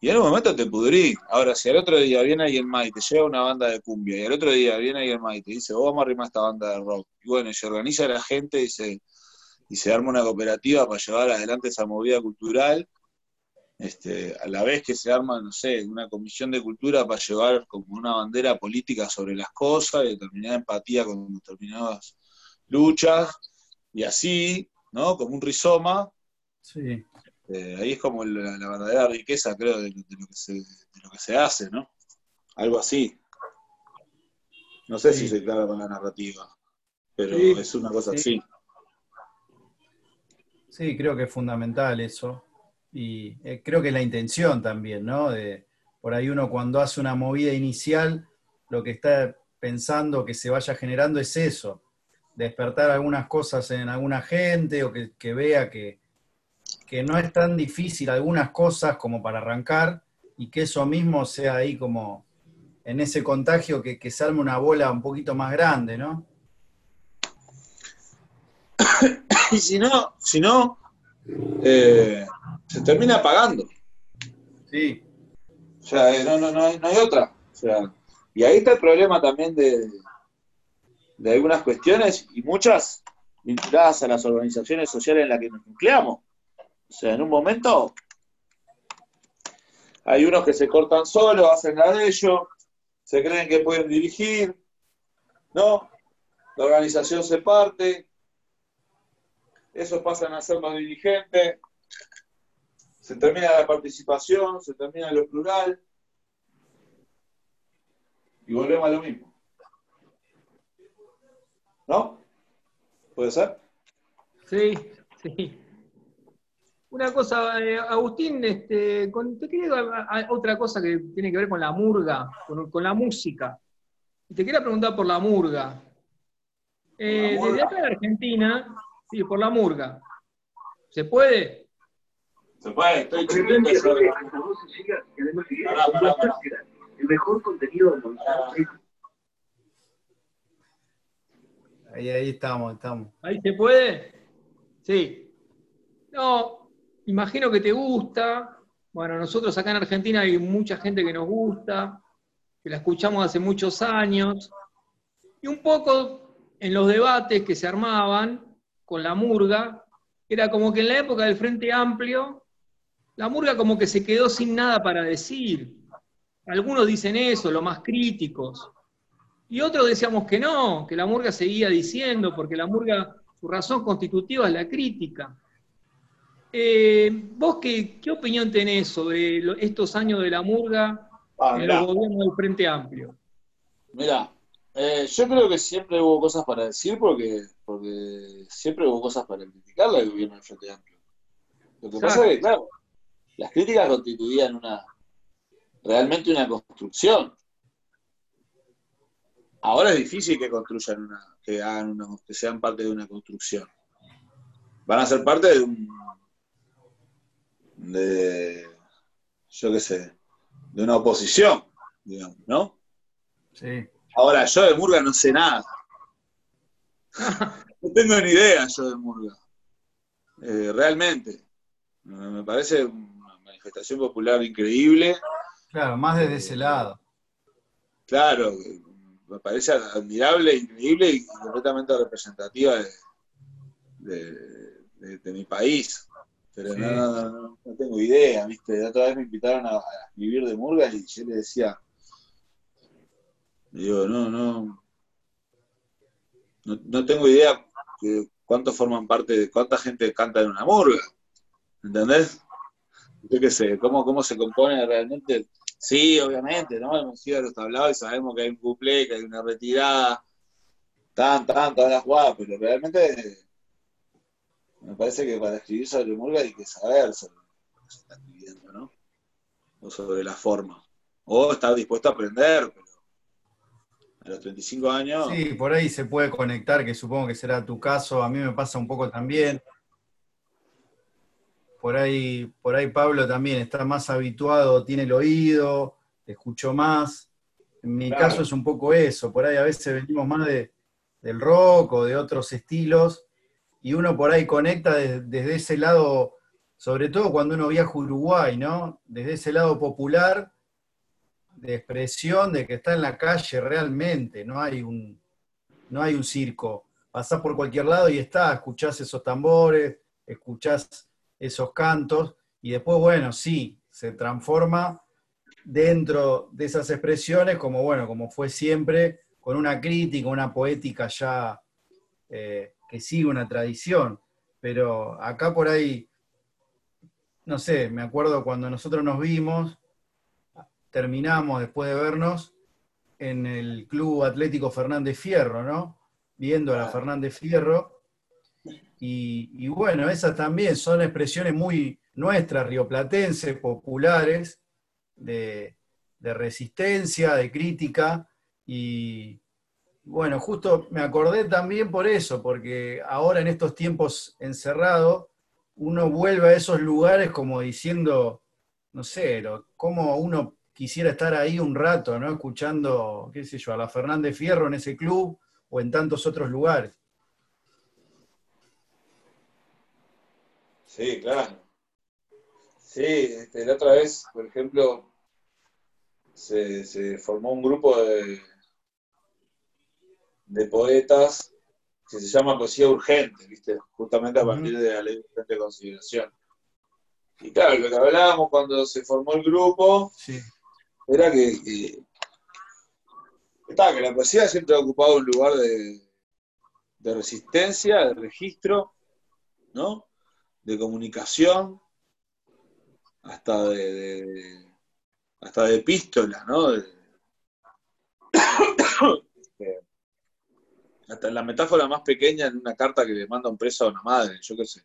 C: y en un momento te pudrí. Ahora, si al otro día viene alguien más y te lleva una banda de cumbia, y al otro día viene alguien más y te dice, vos vamos a arrimar esta banda de rock, y bueno, y se organiza la gente y se, y se arma una cooperativa para llevar adelante esa movida cultural, este, a la vez que se arma, no sé, una comisión de cultura para llevar como una bandera política sobre las cosas y determinada empatía con determinadas luchas, y así, ¿no? Como un rizoma.
B: Sí.
C: Eh, ahí es como la, verdadera riqueza, creo, de, lo que se, de, lo que se, hace, ¿no? Algo así. No sé si soy claro con la narrativa, pero es una cosa así.
B: Sí, creo que es fundamental eso. Y eh, creo que es la intención también, ¿no? De, por ahí uno cuando hace una movida inicial, lo que está pensando que se vaya generando es eso, despertar algunas cosas en alguna gente o que vea que, que no es tan difícil algunas cosas como para arrancar y que eso mismo sea ahí como en ese contagio que, que se arme una bola un poquito más grande, ¿no? *coughs*
C: y si no, si no, eh, se termina apagando.
B: Sí.
C: O sea, eh, no, no, no, hay, no hay otra. O sea, y ahí está el problema también de, de algunas cuestiones y muchas vinculadas a las organizaciones sociales en las que nos nucleamos. O sea, en un momento hay unos que se cortan solos, hacen la de ellos, se creen que pueden dirigir, ¿no? La organización se parte, esos pasan a ser los dirigentes, se termina la participación, se termina lo plural, y volvemos a lo mismo. ¿No? ¿Puede ser?
D: Sí, sí. Una cosa, eh, Agustín, este, te quería otra cosa que tiene que ver con la murga, con, la música. Te quería preguntar por la murga. Eh, desde acá de Argentina, sí, por la murga. ¿Se puede?
C: Se puede, estoy chingando El mejor contenido
B: de Ahí, ahí estamos, estamos.
D: ¿Ahí se puede? Sí. No, imagino que te gusta. Bueno, nosotros acá en Argentina hay mucha gente que nos gusta, que la escuchamos hace muchos años. Y un poco en los debates que se armaban con la murga, era como que en la época del Frente Amplio, la murga como que se quedó sin nada para decir. Algunos dicen eso, los más críticos. Y otros decíamos que no, que la murga seguía diciendo, porque la murga, su razón constitutiva es la crítica. Eh, ¿Vos qué, qué, opinión tenés sobre estos años de la murga ah, en el gobierno del Frente Amplio?
C: Mira, eh, yo creo que siempre hubo cosas para decir porque, porque siempre hubo cosas para criticar al gobierno del Frente Amplio. Lo que pasa es que, claro, las críticas constituían una realmente una construcción. Ahora es difícil que construyan una, que hagan una, que sean parte de una construcción. Van a ser parte de un de, yo qué sé, de una oposición, digamos, ¿no?
B: Sí.
C: Ahora, yo de Murga no sé nada. *laughs* no tengo ni idea yo de Murga. Eh, realmente. Me parece una manifestación popular increíble.
B: Claro, más desde ese lado.
C: Claro, me parece admirable, increíble y completamente representativa de mi país. Pero no, no, tengo idea, ¿viste? La otra vez me invitaron a, escribir de Murgas y yo le decía, Digo, no, no, no, tengo idea de cuántos forman parte, de cuánta gente canta en una murga. ¿Entendés? Yo qué sé, cómo, cómo se compone realmente. Sí, obviamente, ¿no? Hemos ido a los tablados y sabemos que hay un couple, que hay una retirada, tan, tan, todas las jugadas, pero realmente me parece que para escribir sobre murga hay que saber sobre lo que se está escribiendo, ¿no? O sobre la forma. O estar dispuesto a aprender, pero a los 35 años.
B: Sí, por ahí se puede conectar, que supongo que será tu caso. A mí me pasa un poco también. Por ahí, por ahí Pablo también está más habituado, tiene el oído, escuchó más. En mi caso es un poco eso. Por ahí a veces venimos más de, del rock o de otros estilos y uno por ahí conecta desde ese lado, sobre todo cuando uno viaja a Uruguay, ¿no? Desde ese lado popular de expresión de que está en la calle realmente, no hay un, no hay un circo. Pasás por cualquier lado y está, escuchás esos tambores, escuchás esos cantos, y después, bueno, sí, se transforma dentro de esas expresiones, como bueno, como fue siempre, con una crítica, una poética ya eh, que sigue una tradición. Pero acá por ahí, no sé, me acuerdo cuando nosotros nos vimos, terminamos después de vernos en el Club Atlético Fernández Fierro, ¿no? Viendo a la Fernández Fierro. Y, bueno, esas también son expresiones muy nuestras, rioplatenses, populares, de, resistencia, de crítica. Y bueno, justo me acordé también por eso, porque ahora en estos tiempos encerrados, uno vuelve a esos lugares como diciendo, no sé, cómo uno quisiera estar ahí un rato, ¿no? Escuchando, qué sé yo, a la Fernández Fierro en ese club o en tantos otros lugares.
C: Sí, claro. Sí, este, la otra vez, por ejemplo, se, formó un grupo de, de poetas que se llama Poesía Urgente, ¿viste? Justamente a partir de la ley de urgente consideración. Y claro, lo que hablábamos cuando se formó el grupo sí era que, que, que la poesía siempre ha ocupado un lugar de, resistencia, de registro, ¿no? De comunicación, hasta de, hasta de epístolas, ¿no? Hasta la metáfora más pequeña en una carta que le manda un preso a una madre, yo qué sé.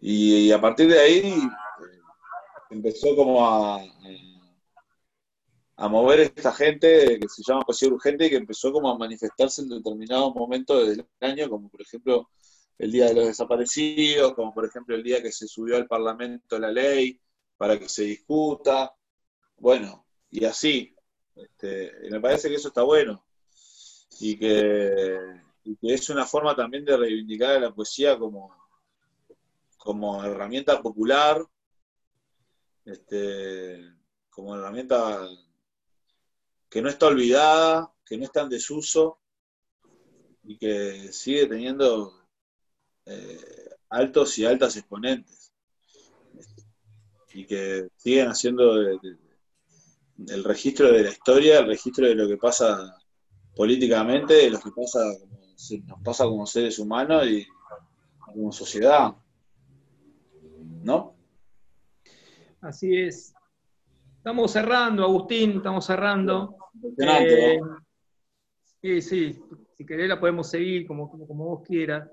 C: y, a partir de ahí empezó como a, a mover esta gente que se llama poesía urgente y que empezó como a manifestarse en determinados momentos del año, como por ejemplo el Día de los Desaparecidos, como por ejemplo el día que se subió al Parlamento la ley para que se discuta, bueno, y así. Este, me parece que eso está bueno y que, es una forma también de reivindicar a la poesía como, como herramienta popular este, como herramienta que no está olvidada, que no está en desuso y que sigue teniendo eh, altos y altas exponentes. Y que siguen haciendo el registro de la historia, el registro de lo que pasa políticamente, de lo que pasa nos pasa como seres humanos y como sociedad. ¿No?
D: Así es. Estamos cerrando, Agustín, estamos cerrando. Eh, sí, sí, si querés la podemos seguir como, como, vos quieras.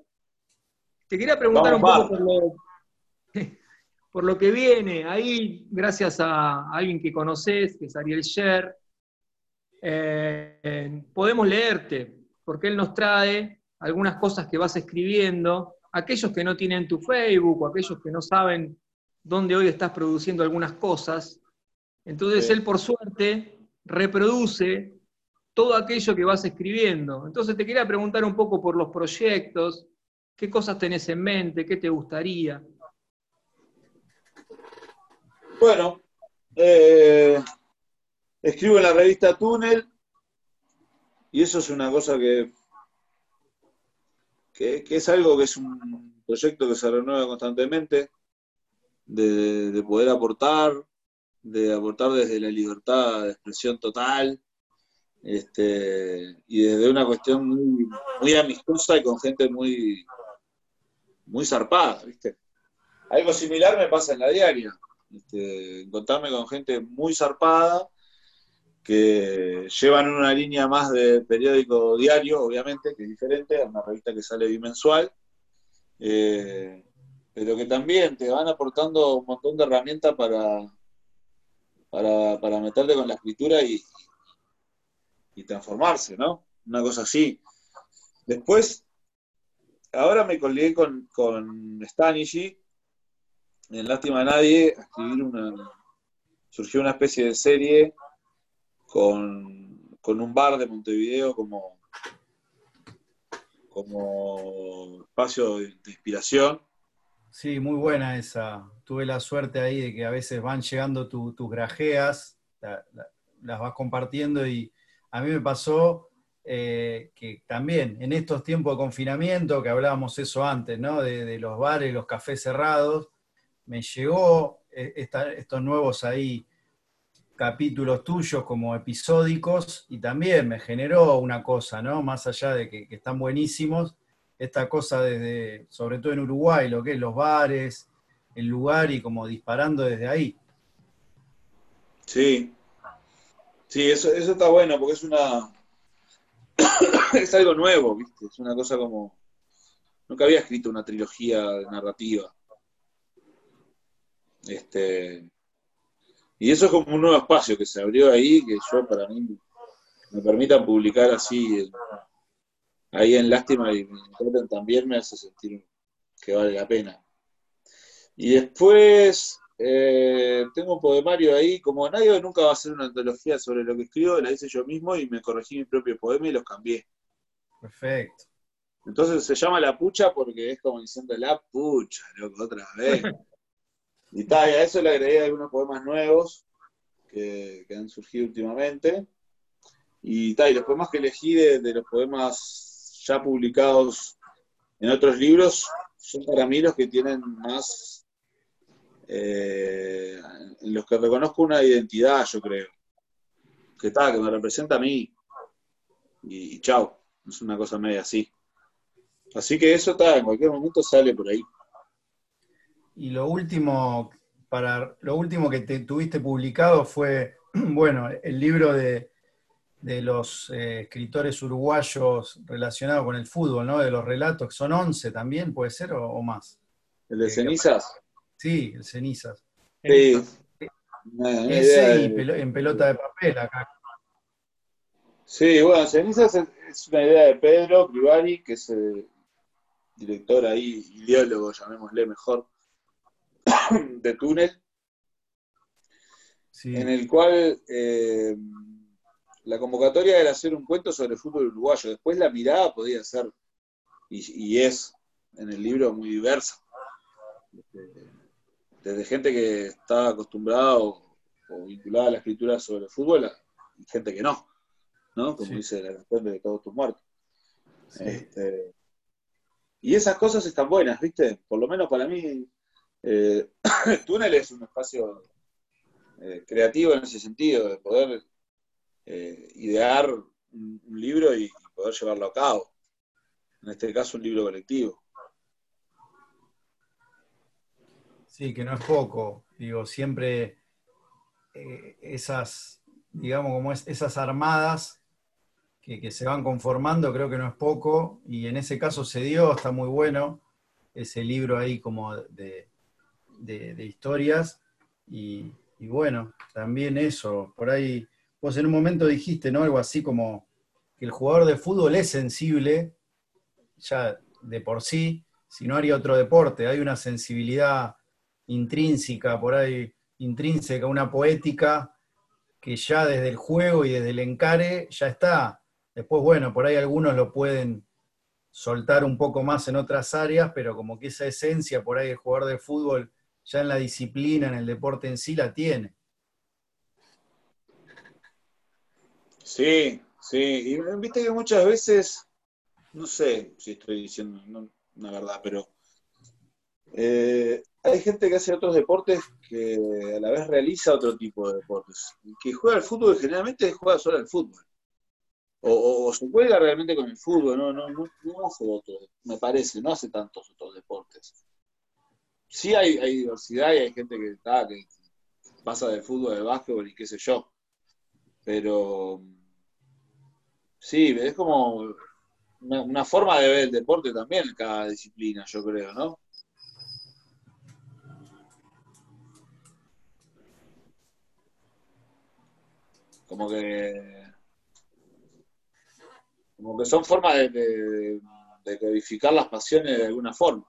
D: Te quería preguntar un poco *laughs* por lo, que viene. Ahí, gracias a alguien que conoces, que es Ariel Sher, eh, podemos leerte, porque él nos trae algunas cosas que vas escribiendo. Aquellos que no tienen tu Facebook o aquellos que no saben donde hoy estás produciendo algunas cosas. Entonces él, por suerte, reproduce todo aquello que vas escribiendo. Entonces te quería preguntar un poco por los proyectos, qué cosas tenés en mente, qué te gustaría.
C: Bueno, eh, escribo en la revista Túnel y eso es una cosa que, que es algo que es un proyecto que se renueva constantemente de, poder aportar, de aportar desde la libertad de expresión total, este, y desde una cuestión muy, muy amistosa y con gente muy, muy zarpada, ¿viste? Algo similar me pasa en la diaria, este, encontrarme con gente muy zarpada, que llevan una línea más de periódico diario, obviamente, que es diferente a una revista que sale bimensual, eh, pero que también te van aportando un montón de herramientas para, para, para meterte con la escritura y, y transformarse, ¿no? Una cosa así. Después, ahora me colgué con, con Stanishi, en Lástima a Nadie, a escribir una. Surgió una especie de serie con, con un bar de Montevideo como, como espacio de, inspiración.
B: Sí, muy buena esa. Tuve la suerte ahí de que a veces van llegando tus grajeas, las vas compartiendo y a mí me pasó eh, que también en estos tiempos de confinamiento, que hablábamos eso antes, ¿no? De, los bares, los cafés cerrados, me llegó eh, estos nuevos ahí capítulos tuyos como episódicos y también me generó una cosa, ¿no? Más allá de que, están buenísimos, esta cosa desde, sobre todo en Uruguay, lo que es los bares, el lugar y como disparando desde ahí.
C: Sí, sí, eso, eso está bueno porque es una, *coughs* es algo nuevo, ¿viste? Es una cosa como, nunca había escrito una trilogía narrativa. Este, y eso es como un nuevo espacio que se abrió ahí, que yo para mí me permitan publicar así ahí en Lástima y también me hace sentir que vale la pena. Y después eh, tengo un poemario ahí, como nadie nunca va a hacer una antología sobre lo que escribo, la hice yo mismo y me corregí mi propio poema y los cambié.
B: Perfecto.
C: Entonces se llama La Pucha porque es como diciendo La Pucha, loco, otra vez. *laughs* Y, tal, a eso le agregué algunos poemas nuevos que, han surgido últimamente. Y, tal, y los poemas que elegí de, los poemas ya publicados en otros libros son para mí los que tienen más, eh, en los que reconozco una identidad, yo creo. Que tal, que me representa a mí. Y, y chao, es una cosa media así. Así que eso está, en cualquier momento sale por ahí.
B: Y lo último, para, lo último que te, tuviste publicado fue, *clears throat* bueno, el libro de, los eh, escritores uruguayos relacionados con el fútbol, ¿no? De los relatos, que son 11 también, ¿puede ser, o, más?
C: ¿El de cenizas?
B: Sí, el cenizas.
C: Sí.
B: Ese y en pelota de papel acá.
C: Sí, bueno, cenizas es, una idea de Pedro Crivari, que es el director ahí, ideólogo, llamémosle mejor, *coughs* de túnel, en el cual eh, la convocatoria era hacer un cuento sobre el fútbol uruguayo. Después la mirada podía ser, y, es en el libro muy diversa. Desde, gente que está acostumbrada o, vinculada a la escritura sobre el fútbol y gente que no, ¿no? Como dice la canción de Todos tus muertos. Este, y esas cosas están buenas, ¿viste? Por lo menos para mí eh, *coughs* túnel es un espacio eh, creativo en ese sentido, de poder eh, idear un, libro y, poder llevarlo a cabo. En este caso, un libro colectivo.
B: Sí, que no es poco. Digo, siempre esas, digamos, como es, esas armadas que, que, se van conformando, creo que no es poco. Y en ese caso se dio, está muy bueno ese libro ahí como de, de, historias y, bueno, también eso, por ahí, vos en un momento dijiste, ¿no? Algo así como que el jugador de fútbol es sensible, ya de por sí, si no haría otro deporte, hay una sensibilidad intrínseca, por ahí, intrínseca, una poética que ya desde el juego y desde el encare ya está. Después, bueno, por ahí algunos lo pueden soltar un poco más en otras áreas, pero como que esa esencia por ahí el jugador de fútbol ya en la disciplina, en el deporte en sí, la tiene.
C: Sí, sí. Y viste que muchas veces, no sé si estoy diciendo una verdad, pero eh, hay gente que hace otros deportes que a la vez realiza otro tipo de deportes. Que juega al fútbol generalmente juega solo al fútbol. O, se juega realmente con el fútbol, no, no, no, hace otros, me parece, no hace tantos otros deportes. Sí hay, diversidad y hay gente que, está, que pasa del fútbol al básquetbol y qué sé yo. Pero sí, es como una, forma de ver el deporte también cada disciplina, yo creo, ¿no? Como que como que son formas de, codificar las pasiones de alguna forma.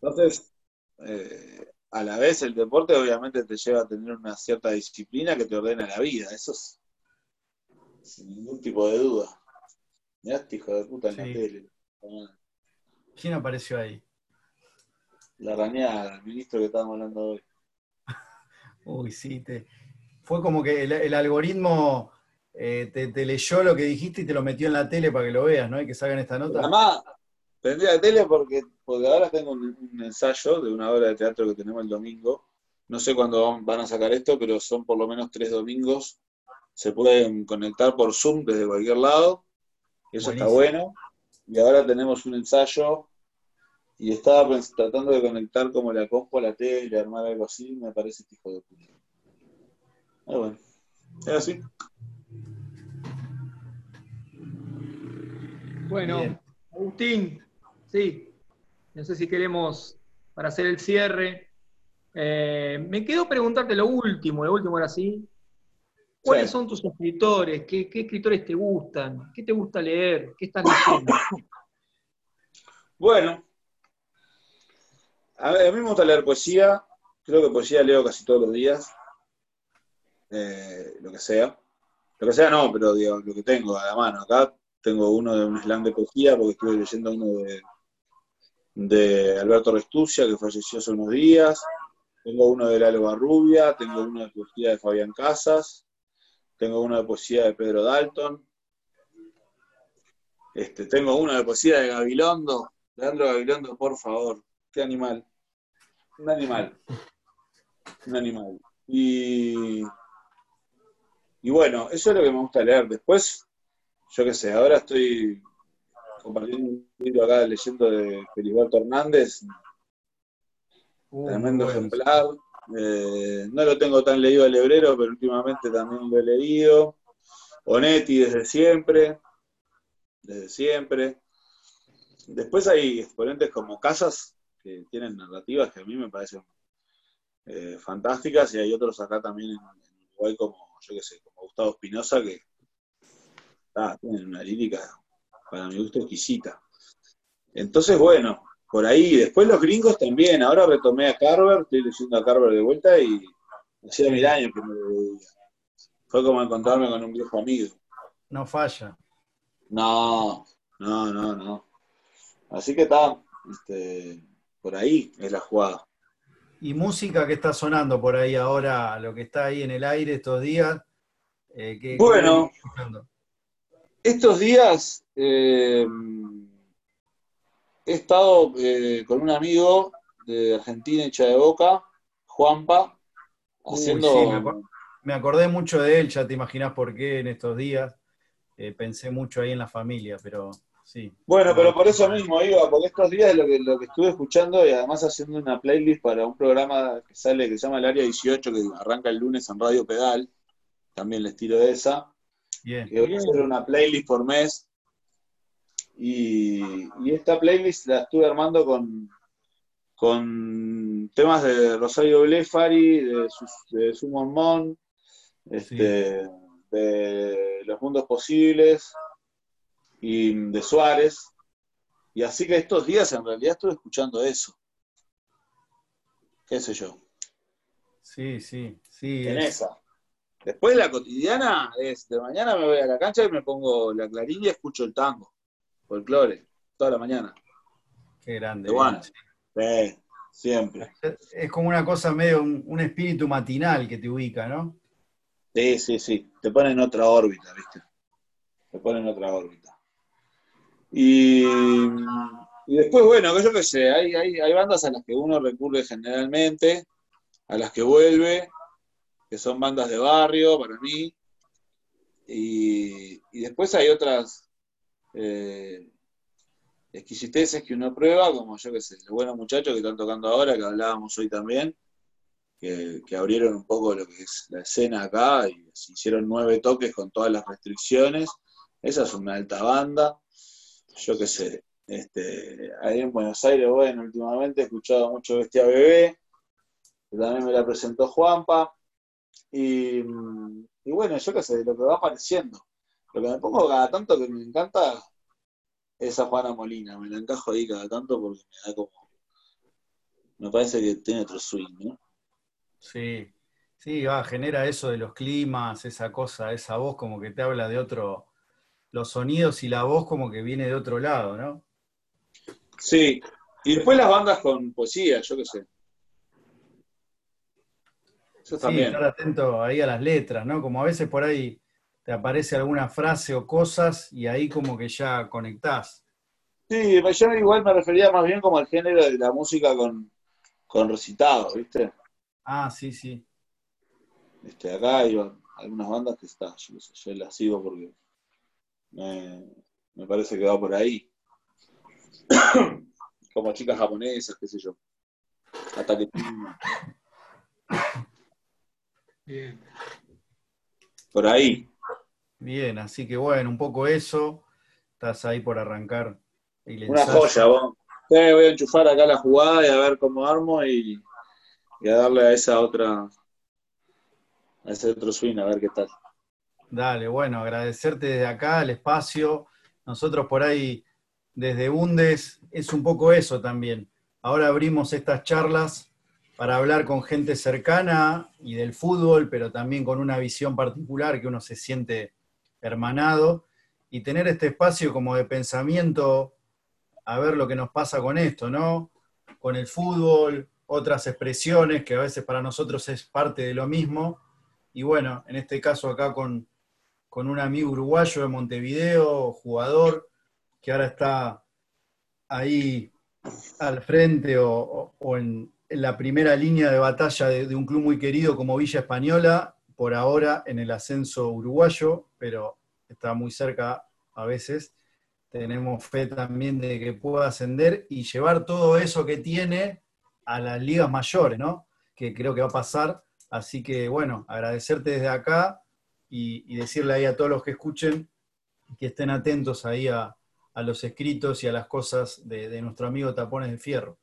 C: Entonces, eh, a la vez el deporte obviamente te lleva a tener una cierta disciplina que te ordena la vida, eso es sin ningún tipo de duda. Miraste, hijo de puta, en la tele.
B: ¿Quién apareció ahí?
C: La rañada, el ministro que estábamos hablando hoy. *laughs*
B: Uy, sí, te... fue como que el, algoritmo eh, te, leyó lo que dijiste y te lo metió en la tele para que lo veas, ¿no? Y que salgan esta nota.
C: Además, prendí la tele porque, porque ahora tengo un, ensayo de una obra de teatro que tenemos el domingo. No sé cuándo van a sacar esto, pero son por lo menos tres domingos. Se pueden conectar por Zoom desde cualquier lado eso está bueno. Y ahora tenemos un ensayo y estaba tratando de conectar como la compu a la tele, armar algo así, me parece este hijo de puta. Ah, bueno, es así.
D: Bueno, Agustín, sí, no sé si queremos, para hacer el cierre, eh, me quedo preguntarte lo último, lo último era así, ¿Cuáles son tus escritores? ¿Qué, escritores te gustan? ¿Qué te gusta leer? ¿Qué estás leyendo?
C: Bueno, a, mí me gusta leer poesía. Creo que poesía leo casi todos los días. Eh, lo que sea. Lo que sea no, pero digo, lo que tengo a la mano. Acá tengo uno de un slam de poesía porque estuve leyendo uno de, de Alberto Restucia, que falleció hace unos días. Tengo uno de Lalo Barrubia, tengo uno de poesía de Fabián Casas, tengo uno de poesía de Pedro Dalton, este, tengo uno de poesía de Gabilondo, Leandro Gabilondo, por favor, qué animal, un animal, un animal. Y, y bueno, eso es lo que me gusta leer. Después, yo qué sé, ahora estoy compartiendo un libro acá leyendo de Feliberto Hernández, uh, tremendo ejemplar. Eh, no lo tengo tan leído al hebrero, pero últimamente también lo he leído. Onetti desde siempre, desde siempre. Después hay exponentes como Casas, que tienen narrativas que a mí me parecen eh, fantásticas, y hay otros acá también en, Uruguay como, yo qué sé, como Gustavo Espinosa, que tienen una lírica para mi gusto exquisita. Entonces, bueno, por ahí. Después los gringos también. Ahora retomé a Carver, estoy leyendo a Carver de vuelta y hacía mil años que me lo veía. Fue como encontrarme con un viejo amigo.
B: No falla.
C: No, no, no, no. Así que está, este, por ahí es la jugada.
B: ¿Y música que está sonando por ahí ahora, lo que está ahí en el aire estos días?
C: Eh, bueno, estos días eh, he estado eh, con un amigo de Argentina, hecha de boca, Juanpa, haciendo.
B: me, acordé mucho de él, ya te imaginas por qué en estos días. Eh, pensé mucho ahí en la familia, pero sí.
C: Bueno, pero por eso mismo iba, porque estos días lo que, lo que estuve escuchando y además haciendo una playlist para un programa que sale, que se llama El Área 18, que arranca el lunes en Radio Pedal, también les tiro de esa. Bien. Que voy a hacer una playlist por mes y, esta playlist la estuve armando con, con temas de Rosario Blefari, de, de Su Mon, este, de Los Mundos Posibles y de Suárez. Y así que estos días en realidad estuve escuchando eso. ¿Qué sé yo?
B: Sí, sí, sí.
C: En esa. Después la cotidiana es, de mañana me voy a la cancha y me pongo la clarilla y escucho el tango folclore, toda la mañana.
B: Qué grande.
C: Sí, siempre.
B: Es como una cosa medio, un, espíritu matinal que te ubica, ¿no?
C: Sí, sí, sí. Te pone en otra órbita, ¿viste? Te pone en otra órbita. Y, y después, bueno, yo qué sé, hay, hay, bandas a las que uno recurre generalmente, a las que vuelve, que son bandas de barrio para mí, y, después hay otras eh, exquisiteces que uno prueba, como yo qué sé, los buenos muchachos que están tocando ahora, que hablábamos hoy también, que, abrieron un poco lo que es la escena acá y se hicieron nueve toques con todas las restricciones. Esa es una alta banda. Yo qué sé, este, ahí en Buenos Aires, bueno, últimamente he escuchado mucho Bestia Bebé, que también me la presentó Juanpa. Y, y bueno, yo qué sé, lo que va apareciendo. Lo que me pongo cada tanto que me encanta es a Juana Molina, me la encajo ahí cada tanto porque me da como. Me parece que tiene otro swing, ¿no?
B: Sí, sí, va, genera eso de los climas, esa cosa, esa voz como que te habla de otro, los sonidos y la voz como que viene de otro lado, ¿no?
C: Sí, y después las bandas con poesía, yo qué sé.
B: También. Sí, estar atento ahí a las letras, ¿no? Como a veces por ahí te aparece alguna frase o cosas y ahí como que ya conectás.
C: Sí, yo igual me refería más bien como al género de la música con, con recitado, ¿viste?
B: Ah, sí, sí.
C: Este, acá hay algunas bandas que están, yo, yo las sigo porque me, parece que va por ahí. *coughs* Como chicas japonesas, qué sé yo. Ataque. *laughs* Bien. Por ahí.
B: Bien, así que bueno, un poco eso. Estás ahí por arrancar.
C: Una joya, vos. voy a enchufar acá la jugada y a ver cómo armo y y a darle a esa otra, a ese otro swing, a ver qué tal.
B: Dale, bueno, agradecerte desde acá el espacio. Nosotros por ahí, desde Bundes, es un poco eso también. Ahora abrimos estas charlas para hablar con gente cercana y del fútbol, pero también con una visión particular que uno se siente hermanado y tener este espacio como de pensamiento a ver lo que nos pasa con esto, ¿no? Con el fútbol, otras expresiones que a veces para nosotros es parte de lo mismo. Y bueno, en este caso acá con, un amigo uruguayo de Montevideo, jugador, que ahora está ahí al frente o, en, la primera línea de batalla de, un club muy querido como Villa Española, por ahora en el ascenso uruguayo, pero está muy cerca a veces. Tenemos fe también de que pueda ascender y llevar todo eso que tiene a las ligas mayores, ¿no? Que creo que va a pasar. Así que, bueno, agradecerte desde acá y, decirle ahí a todos los que escuchen que estén atentos ahí a, los escritos y a las cosas de, nuestro amigo Tapones de Fierro.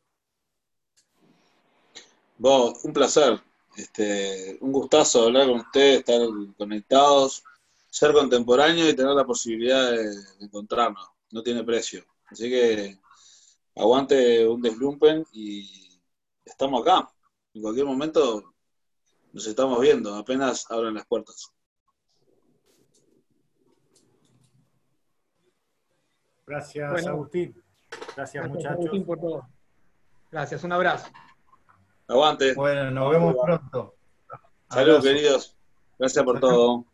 C: Vos, un placer. Este, un gustazo hablar con ustedes, estar conectados, ser contemporáneos y tener la posibilidad de, encontrarnos. No tiene precio. Así que aguante un deslumpen y estamos acá. En cualquier momento nos estamos viendo, apenas abran las puertas.
A: Gracias, Agustín. Gracias, muchachos.
D: Gracias, un abrazo.
C: Aguante.
B: Bueno, nos vemos pronto.
C: Saludos, queridos. Gracias por todo.